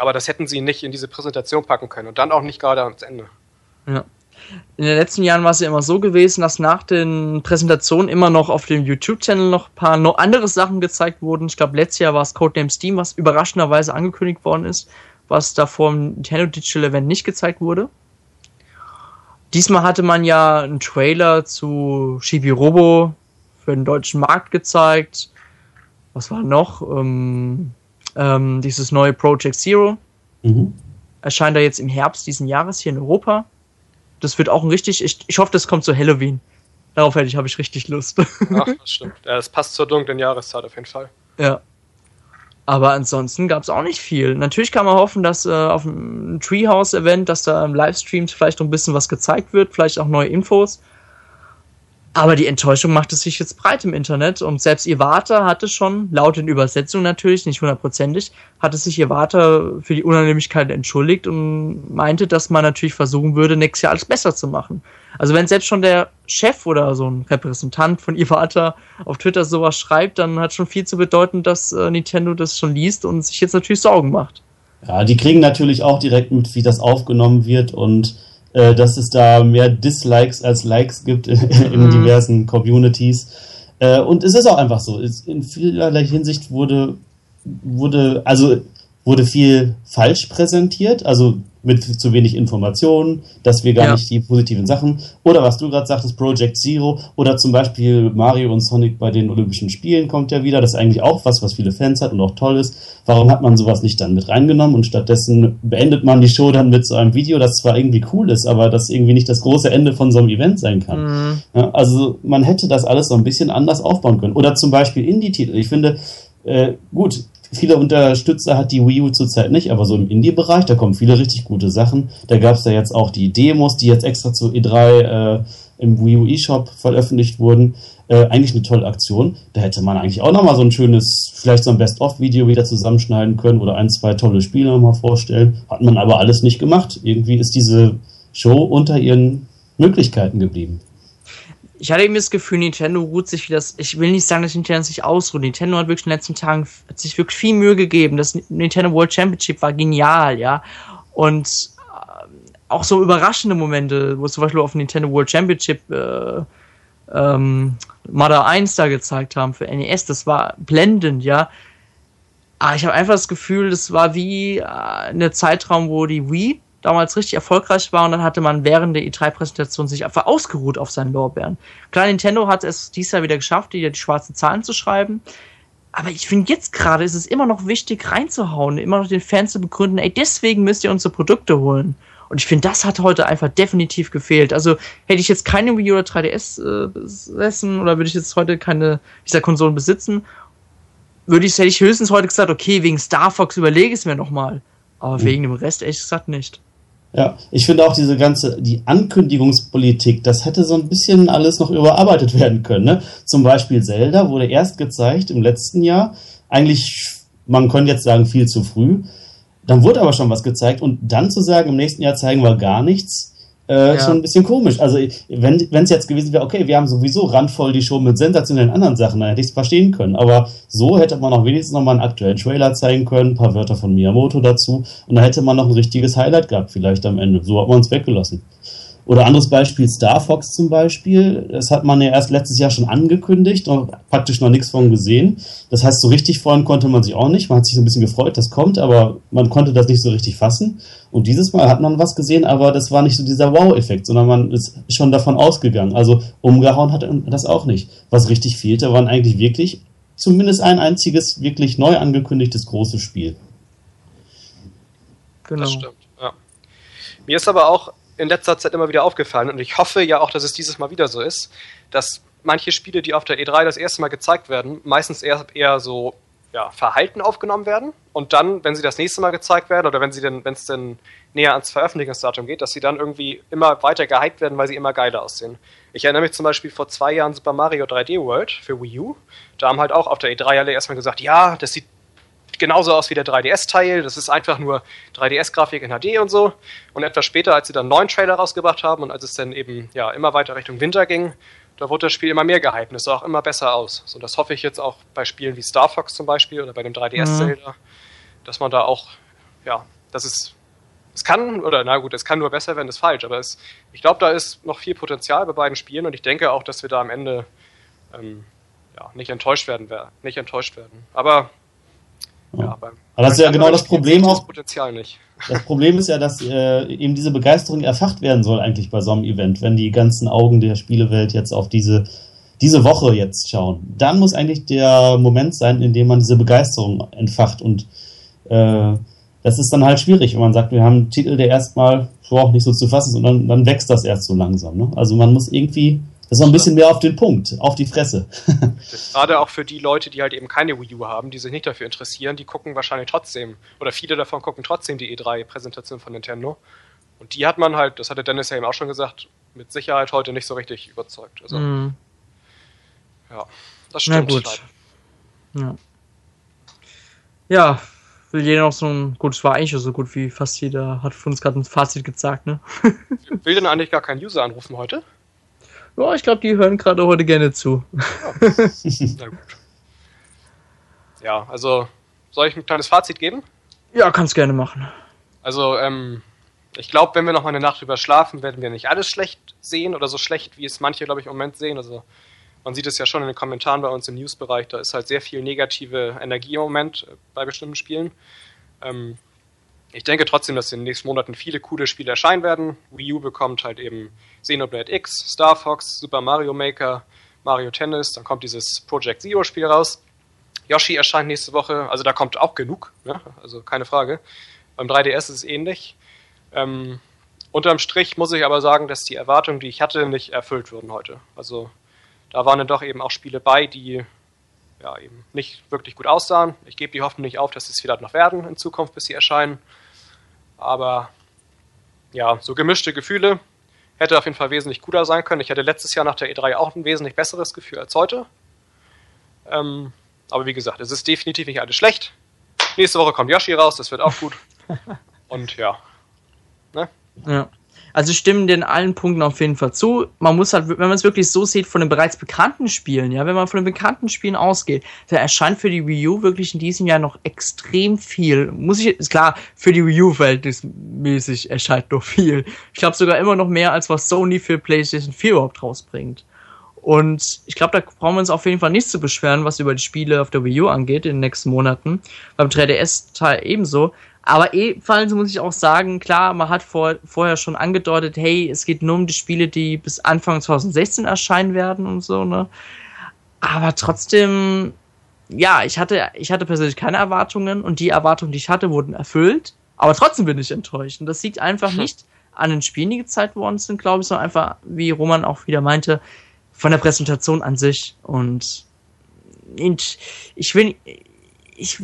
Aber das hätten sie nicht in diese Präsentation packen können und dann auch nicht gerade ans Ende. Ja. In den letzten Jahren war es ja immer so gewesen, dass nach den Präsentationen immer noch auf dem YouTube-Channel noch ein paar noch andere Sachen gezeigt wurden. Ich glaube, letztes Jahr war es Codename Steam, was überraschenderweise angekündigt worden ist, was davor im Nintendo Digital Event nicht gezeigt wurde. Diesmal hatte man ja einen Trailer zu Shibirobo für den deutschen Markt gezeigt. Was war noch? Ähm, ähm, dieses neue Project Zero. Mhm. Erscheint da jetzt im Herbst diesen Jahres hier in Europa. Das wird auch ein richtig, ich, ich hoffe, das kommt zu Halloween. Darauf hätte ich, habe ich richtig Lust. Ach, das stimmt. Ja, das passt zur dunklen Jahreszeit auf jeden Fall. Ja. Aber ansonsten gab es auch nicht viel. Natürlich kann man hoffen, dass äh, auf dem Treehouse-Event, dass da im Livestreams vielleicht noch ein bisschen was gezeigt wird, vielleicht auch neue Infos. Aber die Enttäuschung machte sich jetzt breit im Internet und selbst Iwata hatte schon, laut den Übersetzungen natürlich, nicht hundertprozentig, hatte sich Iwata für die Unannehmlichkeit entschuldigt und meinte, dass man natürlich versuchen würde, nächstes Jahr alles besser zu machen. Also wenn selbst schon der Chef oder so ein Repräsentant von Iwata auf Twitter sowas schreibt, dann hat schon viel zu bedeuten, dass äh, Nintendo das schon liest und sich jetzt natürlich Sorgen macht. Ja, die kriegen natürlich auch direkt mit, wie das aufgenommen wird und äh, dass es da mehr Dislikes als Likes gibt in, in mhm. diversen Communities. Äh, und es ist auch einfach so. In vielerlei Hinsicht wurde, wurde, also wurde viel falsch präsentiert. Also mit zu wenig Informationen, dass wir gar ja. nicht die positiven Sachen. Oder was du gerade sagtest, Project Zero. Oder zum Beispiel Mario und Sonic bei den Olympischen Spielen kommt ja wieder. Das ist eigentlich auch was, was viele Fans hat und auch toll ist. Warum hat man sowas nicht dann mit reingenommen und stattdessen beendet man die Show dann mit so einem Video, das zwar irgendwie cool ist, aber das irgendwie nicht das große Ende von so einem Event sein kann. Mhm. Ja, also man hätte das alles so ein bisschen anders aufbauen können. Oder zum Beispiel Indie-Titel. Ich finde, äh, gut, viele Unterstützer hat die Wii U zurzeit nicht, aber so im Indie-Bereich, da kommen viele richtig gute Sachen. Da gab es ja jetzt auch die Demos, die jetzt extra zu E3 äh, im Wii U eShop veröffentlicht wurden. Äh, eigentlich eine tolle Aktion. Da hätte man eigentlich auch nochmal so ein schönes, vielleicht so ein Best-of-Video wieder zusammenschneiden können oder ein, zwei tolle Spiele nochmal vorstellen. Hat man aber alles nicht gemacht. Irgendwie ist diese Show unter ihren Möglichkeiten geblieben ich hatte eben das Gefühl, Nintendo ruht sich wie das. Ich will nicht sagen, dass Nintendo sich ausruht. Nintendo hat wirklich in den letzten Tagen hat sich wirklich viel Mühe gegeben. Das Nintendo World Championship war genial, ja. Und äh, auch so überraschende Momente, wo zum Beispiel auf Nintendo World Championship äh, ähm, Mother 1 da gezeigt haben für NES, das war blendend, ja. Aber ich habe einfach das Gefühl, das war wie äh, in der Zeitraum, wo die Wii damals richtig erfolgreich war und dann hatte man während der E3-Präsentation sich einfach ausgeruht auf seinen Lorbeeren. Klar, Nintendo hat es dieses Jahr wieder geschafft, wieder die schwarzen Zahlen zu schreiben. Aber ich finde, jetzt gerade ist es immer noch wichtig, reinzuhauen, immer noch den Fans zu begründen, ey, deswegen müsst ihr unsere Produkte holen. Und ich finde, das hat heute einfach definitiv gefehlt. Also hätte ich jetzt keine Wii oder 3DS äh, besessen oder würde ich jetzt heute keine dieser Konsolen besitzen, würde ich, hätte ich höchstens heute gesagt, okay, wegen Star Fox überlege ich es mir nochmal. Aber mhm. wegen dem Rest ehrlich gesagt nicht. Ja, ich finde auch diese ganze, die Ankündigungspolitik, das hätte so ein bisschen alles noch überarbeitet werden können. Ne? Zum Beispiel Zelda wurde erst gezeigt im letzten Jahr, eigentlich, man könnte jetzt sagen, viel zu früh. Dann wurde aber schon was gezeigt und dann zu sagen, im nächsten Jahr zeigen wir gar nichts, äh, ja. schon ein bisschen komisch. Also wenn es jetzt gewesen wäre, okay, wir haben sowieso randvoll die Show mit sensationellen anderen Sachen, dann hätte ich es verstehen können. Aber so hätte man auch wenigstens noch mal einen aktuellen Trailer zeigen können, ein paar Wörter von Miyamoto dazu und dann hätte man noch ein richtiges Highlight gehabt vielleicht am Ende. So hat man es weggelassen. Oder anderes Beispiel Star Fox zum Beispiel. Das hat man ja erst letztes Jahr schon angekündigt und praktisch noch nichts von gesehen. Das heißt, so richtig freuen konnte man sich auch nicht. Man hat sich so ein bisschen gefreut, das kommt, aber man konnte das nicht so richtig fassen. Und dieses Mal hat man was gesehen, aber das war nicht so dieser Wow-Effekt, sondern man ist schon davon ausgegangen. Also umgehauen hat das auch nicht. Was richtig fehlte, waren eigentlich wirklich zumindest ein einziges wirklich neu angekündigtes großes Spiel. Genau. Das stimmt, ja. Mir ist aber auch in letzter Zeit immer wieder aufgefallen und ich hoffe ja auch, dass es dieses Mal wieder so ist, dass manche Spiele, die auf der E3 das erste Mal gezeigt werden, meistens eher, eher so ja, verhalten aufgenommen werden und dann, wenn sie das nächste Mal gezeigt werden oder wenn sie denn, wenn es denn näher ans Veröffentlichungsdatum geht, dass sie dann irgendwie immer weiter gehypt werden, weil sie immer geiler aussehen. Ich erinnere mich zum Beispiel vor zwei Jahren Super Mario 3D World für Wii U. Da haben halt auch auf der E3 alle erstmal gesagt, ja, das sieht genauso aus wie der 3DS-Teil. Das ist einfach nur 3DS-Grafik in HD und so. Und etwas später, als sie dann einen neuen Trailer rausgebracht haben und als es dann eben ja immer weiter Richtung Winter ging, da wurde das Spiel immer mehr gehypt und es sah auch immer besser aus. So, das hoffe ich jetzt auch bei Spielen wie Star Fox zum Beispiel oder bei dem 3DS-Zelda, mhm. dass man da auch, ja, dass es, es kann, oder na gut, es kann nur besser werden, ist falsch, aber es, ich glaube, da ist noch viel Potenzial bei beiden Spielen und ich denke auch, dass wir da am Ende ähm, ja, nicht enttäuscht werden, nicht enttäuscht werden. Aber ja, aber das ist ja genau das Problem auch. Das Potenzial nicht. Das Problem ist ja, dass äh, eben diese Begeisterung erfacht werden soll eigentlich bei so einem Event, wenn die ganzen Augen der Spielewelt jetzt auf diese diese Woche jetzt schauen. Dann muss eigentlich der Moment sein, in dem man diese Begeisterung entfacht und äh, das ist dann halt schwierig, wenn man sagt, wir haben einen Titel, der erstmal auch nicht so zu fassen ist und dann, dann wächst das erst so langsam. Ne? Also man muss irgendwie das ist noch ein bisschen mehr auf den Punkt, auf die Fresse. Gerade auch für die Leute, die halt eben keine Wii U haben, die sich nicht dafür interessieren, die gucken wahrscheinlich trotzdem, oder viele davon gucken trotzdem die E3-Präsentation von Nintendo. Und die hat man halt, das hatte Dennis ja eben auch schon gesagt, mit Sicherheit heute nicht so richtig überzeugt. Also, mm. Ja, das stimmt. Na gut. Ja. ja, will jeder noch so ein, gut, es war eigentlich so gut wie fast jeder, hat für uns gerade ein Fazit gesagt, ne? will denn eigentlich gar kein User anrufen heute? Ja, ich glaube, die hören gerade heute gerne zu. Ja. Na gut. Ja, also soll ich ein kleines Fazit geben? Ja, kannst gerne machen. Also, ähm, ich glaube, wenn wir noch mal eine Nacht drüber schlafen, werden wir nicht alles schlecht sehen oder so schlecht, wie es manche, glaube ich, im Moment sehen. Also, man sieht es ja schon in den Kommentaren bei uns im Newsbereich, da ist halt sehr viel negative Energie im Moment bei bestimmten Spielen. Ähm, ich denke trotzdem, dass in den nächsten Monaten viele coole Spiele erscheinen werden. Wii U bekommt halt eben Xenoblade X, Star Fox, Super Mario Maker, Mario Tennis, dann kommt dieses Project Zero Spiel raus. Yoshi erscheint nächste Woche, also da kommt auch genug, ne? also keine Frage. Beim 3DS ist es ähnlich. Ähm, unterm Strich muss ich aber sagen, dass die Erwartungen, die ich hatte, nicht erfüllt wurden heute. Also da waren dann doch eben auch Spiele bei, die ja, eben nicht wirklich gut aussahen. Ich gebe die Hoffnung nicht auf, dass es vielleicht noch werden in Zukunft, bis sie erscheinen. Aber ja, so gemischte Gefühle. Hätte auf jeden Fall wesentlich cooler sein können. Ich hatte letztes Jahr nach der E3 auch ein wesentlich besseres Gefühl als heute. Ähm, aber wie gesagt, es ist definitiv nicht alles schlecht. Nächste Woche kommt Yoshi raus, das wird auch gut. Und ja. Ne? Ja. Also stimmen den allen Punkten auf jeden Fall zu. Man muss halt, wenn man es wirklich so sieht, von den bereits bekannten Spielen, ja, wenn man von den bekannten Spielen ausgeht, da erscheint für die Wii U wirklich in diesem Jahr noch extrem viel. Muss ich, ist klar, für die Wii U verhältnismäßig erscheint noch viel. Ich glaube sogar immer noch mehr, als was Sony für PlayStation 4 überhaupt rausbringt. Und ich glaube, da brauchen wir uns auf jeden Fall nicht zu beschweren, was über die Spiele auf der Wii U angeht in den nächsten Monaten. Beim 3DS-Teil ebenso. Aber ebenfalls muss ich auch sagen, klar, man hat vor, vorher schon angedeutet, hey, es geht nur um die Spiele, die bis Anfang 2016 erscheinen werden und so, ne? Aber trotzdem, ja, ich hatte, ich hatte persönlich keine Erwartungen und die Erwartungen, die ich hatte, wurden erfüllt. Aber trotzdem bin ich enttäuscht. Und das liegt einfach hm. nicht an den Spielen, die gezeigt worden sind, glaube ich, sondern einfach, wie Roman auch wieder meinte, von der Präsentation an sich. Und ich will, ich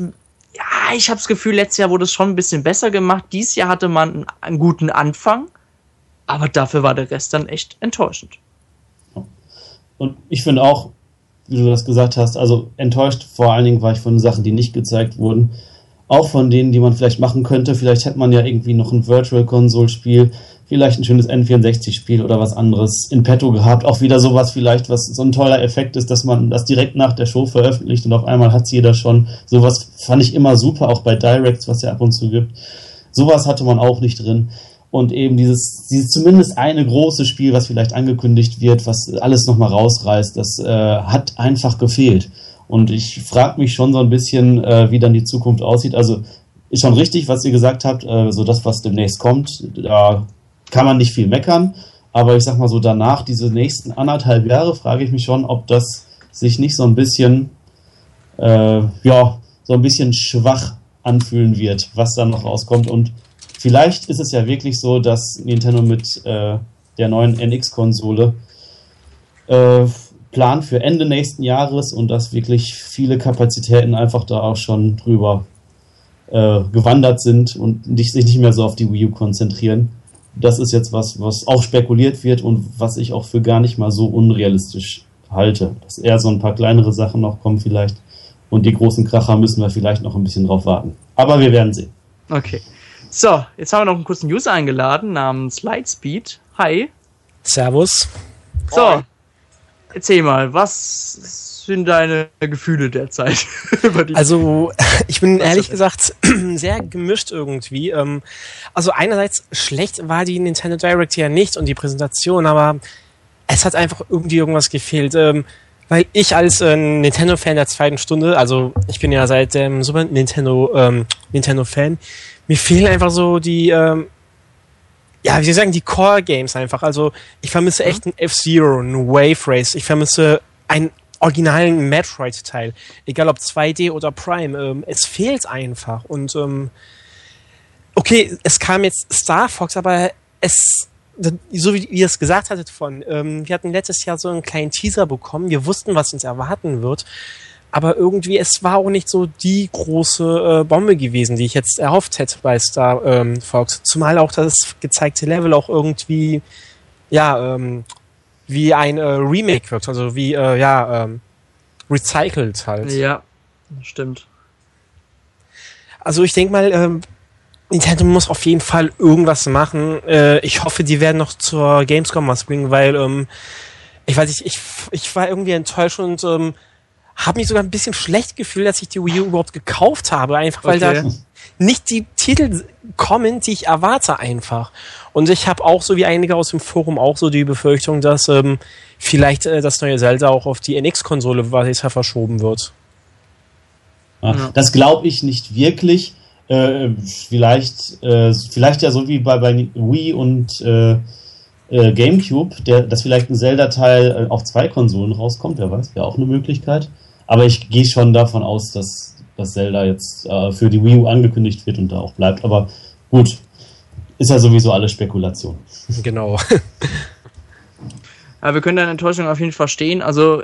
ja, ich habe das Gefühl, letztes Jahr wurde es schon ein bisschen besser gemacht. Dieses Jahr hatte man einen guten Anfang, aber dafür war der Rest dann echt enttäuschend. Und ich finde auch, wie du das gesagt hast, also enttäuscht vor allen Dingen war ich von Sachen, die nicht gezeigt wurden. Auch von denen, die man vielleicht machen könnte. Vielleicht hätte man ja irgendwie noch ein Virtual Console Spiel vielleicht ein schönes N64-Spiel oder was anderes in petto gehabt. Auch wieder sowas vielleicht, was so ein toller Effekt ist, dass man das direkt nach der Show veröffentlicht und auf einmal hat es jeder schon. Sowas fand ich immer super, auch bei Directs, was ja ab und zu gibt. Sowas hatte man auch nicht drin. und eben dieses, dieses zumindest eine große Spiel, was vielleicht angekündigt wird, was alles nochmal rausreißt, das äh, hat einfach gefehlt. Und ich frage mich schon so ein bisschen, äh, wie dann die Zukunft aussieht. Also ist schon richtig, was ihr gesagt habt, äh, so das, was demnächst kommt, da kann man nicht viel meckern. Aber ich sag mal so, danach, diese nächsten anderthalb Jahre, frage ich mich schon, ob das sich nicht so ein bisschen, äh, ja, so ein bisschen schwach anfühlen wird, was dann noch rauskommt. Und vielleicht ist es ja wirklich so, dass Nintendo mit äh, der neuen NX-Konsole äh, plant für Ende nächsten Jahres und dass wirklich viele Kapazitäten einfach da auch schon drüber äh, gewandert sind und sich nicht mehr so auf die Wii U konzentrieren. Das ist jetzt was, was auch spekuliert wird und was ich auch für gar nicht mal so unrealistisch halte. Dass eher so ein paar kleinere Sachen noch kommen vielleicht und die großen Kracher müssen wir vielleicht noch ein bisschen drauf warten. Aber wir werden sehen. Okay. So, jetzt haben wir noch einen kurzen User eingeladen namens Lightspeed. Hi. Servus. So, erzähl mal, was sind deine Gefühle derzeit über die Also, ich bin ehrlich gesagt sehr gemischt irgendwie. Ähm, also einerseits schlecht war die Nintendo Direct ja nicht und die Präsentation, aber es hat einfach irgendwie irgendwas gefehlt. Ähm, weil ich als äh, Nintendo-Fan der zweiten Stunde, also ich bin ja seit dem Super Nintendo ähm, Nintendo-Fan, mir fehlen einfach so die, ähm, ja, wie soll ich sagen, die Core-Games einfach. Also ich vermisse mhm. echt ein F-Zero, ein Wave Race. Ich vermisse einen originalen Metroid-Teil. Egal ob 2D oder Prime. Ähm, es fehlt einfach. Und ähm, okay, es kam jetzt Star Fox, aber es so wie ihr es gesagt hattet von, ähm, wir hatten letztes Jahr so einen kleinen Teaser bekommen, wir wussten, was uns erwarten wird, aber irgendwie, es war auch nicht so die große äh, Bombe gewesen, die ich jetzt erhofft hätte bei Star ähm, Fox. Zumal auch das gezeigte Level auch irgendwie, ja, ähm, wie ein äh, Remake wirkt, also wie, äh, ja, ähm, recycelt halt. Ja, stimmt. Also ich denke mal, ähm, Nintendo muss auf jeden Fall irgendwas machen. Äh, ich hoffe, die werden noch zur Gamescom was bringen, weil ähm, ich weiß nicht, ich, ich war irgendwie enttäuscht und ähm, habe mich sogar ein bisschen schlecht gefühlt, dass ich die Wii U überhaupt gekauft habe, einfach weil okay. da nicht die Titel kommen, die ich erwarte einfach. Und ich habe auch so wie einige aus dem Forum auch so die Befürchtung, dass ähm, vielleicht äh, das neue Zelda auch auf die NX-Konsole weiter verschoben wird. Ja, das glaube ich nicht wirklich äh, vielleicht, äh, vielleicht ja so wie bei, bei Wii und äh, äh, GameCube, der, dass vielleicht ein Zelda-Teil äh, auf zwei Konsolen rauskommt, wer weiß, wäre auch eine Möglichkeit. Aber ich gehe schon davon aus, dass, dass Zelda jetzt äh, für die Wii U angekündigt wird und da auch bleibt. Aber gut, ist ja sowieso alles Spekulation. Genau. Ja, wir können deine Enttäuschung auf jeden Fall verstehen. Also,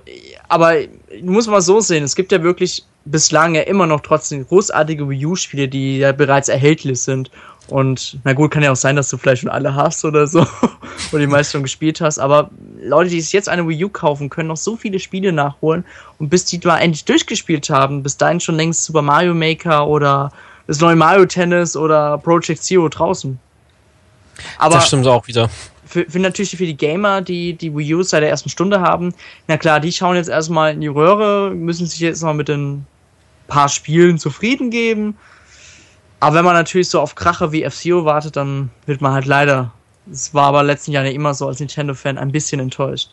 aber muss man so sehen, es gibt ja wirklich bislang ja immer noch trotzdem großartige Wii U-Spiele, die ja bereits erhältlich sind. Und na gut, kann ja auch sein, dass du vielleicht schon alle hast oder so, oder die meisten schon gespielt hast. Aber Leute, die sich jetzt eine Wii U kaufen, können noch so viele Spiele nachholen. Und bis die mal endlich durchgespielt haben, bis dahin schon längst Super Mario Maker oder das neue Mario Tennis oder Project Zero draußen. Aber das stimmt auch wieder. Für, für natürlich für die Gamer, die die Wii U seit der ersten Stunde haben, na klar, die schauen jetzt erstmal in die Röhre, müssen sich jetzt mal mit den paar Spielen zufrieden geben. Aber wenn man natürlich so auf Krache wie F-Zero wartet, dann wird man halt leider, es war aber letzten Jahr ja immer so als Nintendo-Fan, ein bisschen enttäuscht.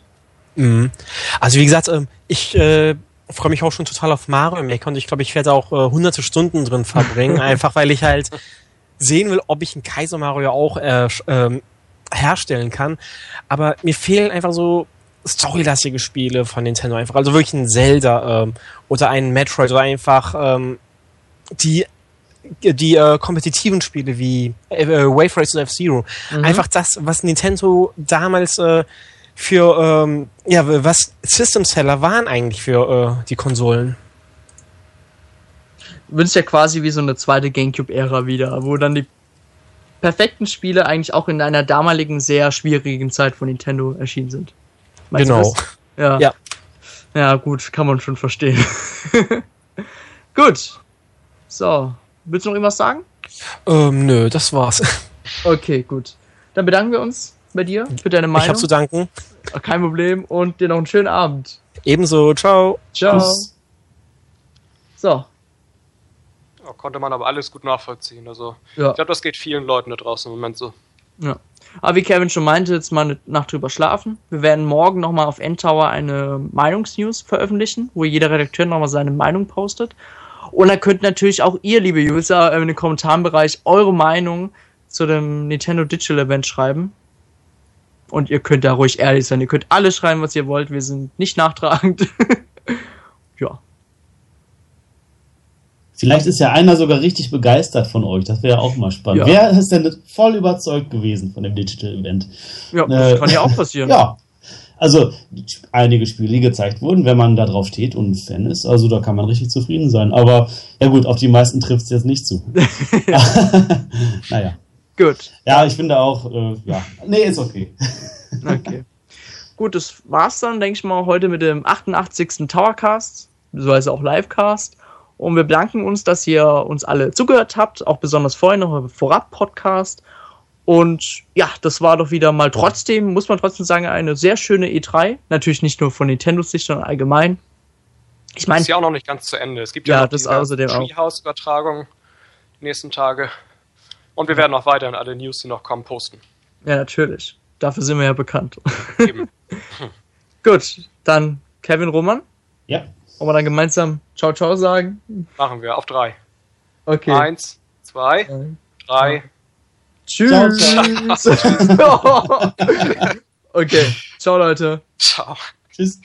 Mhm. Also wie gesagt, ähm, ich äh, freue mich auch schon total auf Mario Maker und ich glaube, ich werde auch äh, hunderte Stunden drin verbringen, einfach weil ich halt sehen will, ob ich einen Kaiser Mario auch äh, ähm, herstellen kann. Aber mir fehlen einfach so storylastige Spiele von Nintendo einfach. Also wirklich ein Zelda ähm, oder ein Metroid oder einfach ähm, die die äh, kompetitiven Spiele wie äh, äh Wave Race oder F-Zero. Mhm. Einfach das, was Nintendo damals äh, für ähm, ja was System Seller waren eigentlich für äh, die Konsolen. Du wünschst ja quasi wie so eine zweite GameCube-Ära wieder, wo dann die perfekten Spiele eigentlich auch in einer damaligen sehr schwierigen Zeit von Nintendo erschienen sind. Meinst genau. Ja. ja. Ja, gut, kann man schon verstehen. gut. So. Willst du noch irgendwas sagen? Ähm, nö, das war's. Okay, gut. Dann bedanken wir uns bei dir für deine Meinung. Ich hab zu danken. Kein Problem und dir noch einen schönen Abend. Ebenso. Ciao. Ciao. Tschüss. So. Ja, konnte man aber alles gut nachvollziehen. Also, ja. ich glaube, das geht vielen Leuten da draußen im Moment so. Ja. Aber wie Kevin schon meinte, jetzt mal eine Nacht drüber schlafen. Wir werden morgen nochmal auf Endtower eine Meinungsnews veröffentlichen, wo jeder Redakteur nochmal seine Meinung postet. Und da könnt natürlich auch ihr, liebe User, in den Kommentarbereich eure Meinung zu dem Nintendo Digital Event schreiben. Und ihr könnt da ruhig ehrlich sein. Ihr könnt alles schreiben, was ihr wollt. Wir sind nicht nachtragend. ja. Vielleicht ist ja einer sogar richtig begeistert von euch. Das wäre auch mal spannend. Ja. Wer ist denn voll überzeugt gewesen von dem Digital Event? Ja, das äh, kann ja auch passieren. Ja. Also einige Spiele, die gezeigt wurden, wenn man da drauf steht und Fan ist, also da kann man richtig zufrieden sein. Aber ja gut, auf die meisten trifft es jetzt nicht zu. naja. Gut. Ja, ich finde auch, äh, ja. Nee, ist okay. okay. Gut, das war's dann, denke ich mal, heute mit dem 88. Towercast, beziehungsweise auch Livecast. Und wir bedanken uns, dass ihr uns alle zugehört habt, auch besonders vorhin noch vorab Podcast. Und ja, das war doch wieder mal trotzdem, muss man trotzdem sagen, eine sehr schöne E3. Natürlich nicht nur von Nintendos Sicht, sondern allgemein. Ich meine, ist ja auch noch nicht ganz zu Ende. Es gibt ja, ja noch das außerdem Treehouse-Übertragung die nächsten Tage. Und wir werden auch weiterhin alle News, die noch kommen, posten. Ja, natürlich. Dafür sind wir ja bekannt. Eben. Gut, dann Kevin Roman. Ja. Wollen wir dann gemeinsam Ciao Ciao sagen? Machen wir, auf drei. Okay. Eins, zwei, drei. Tschüss. Ciao, ciao. okay, ciao Leute. Ciao. Tschüss.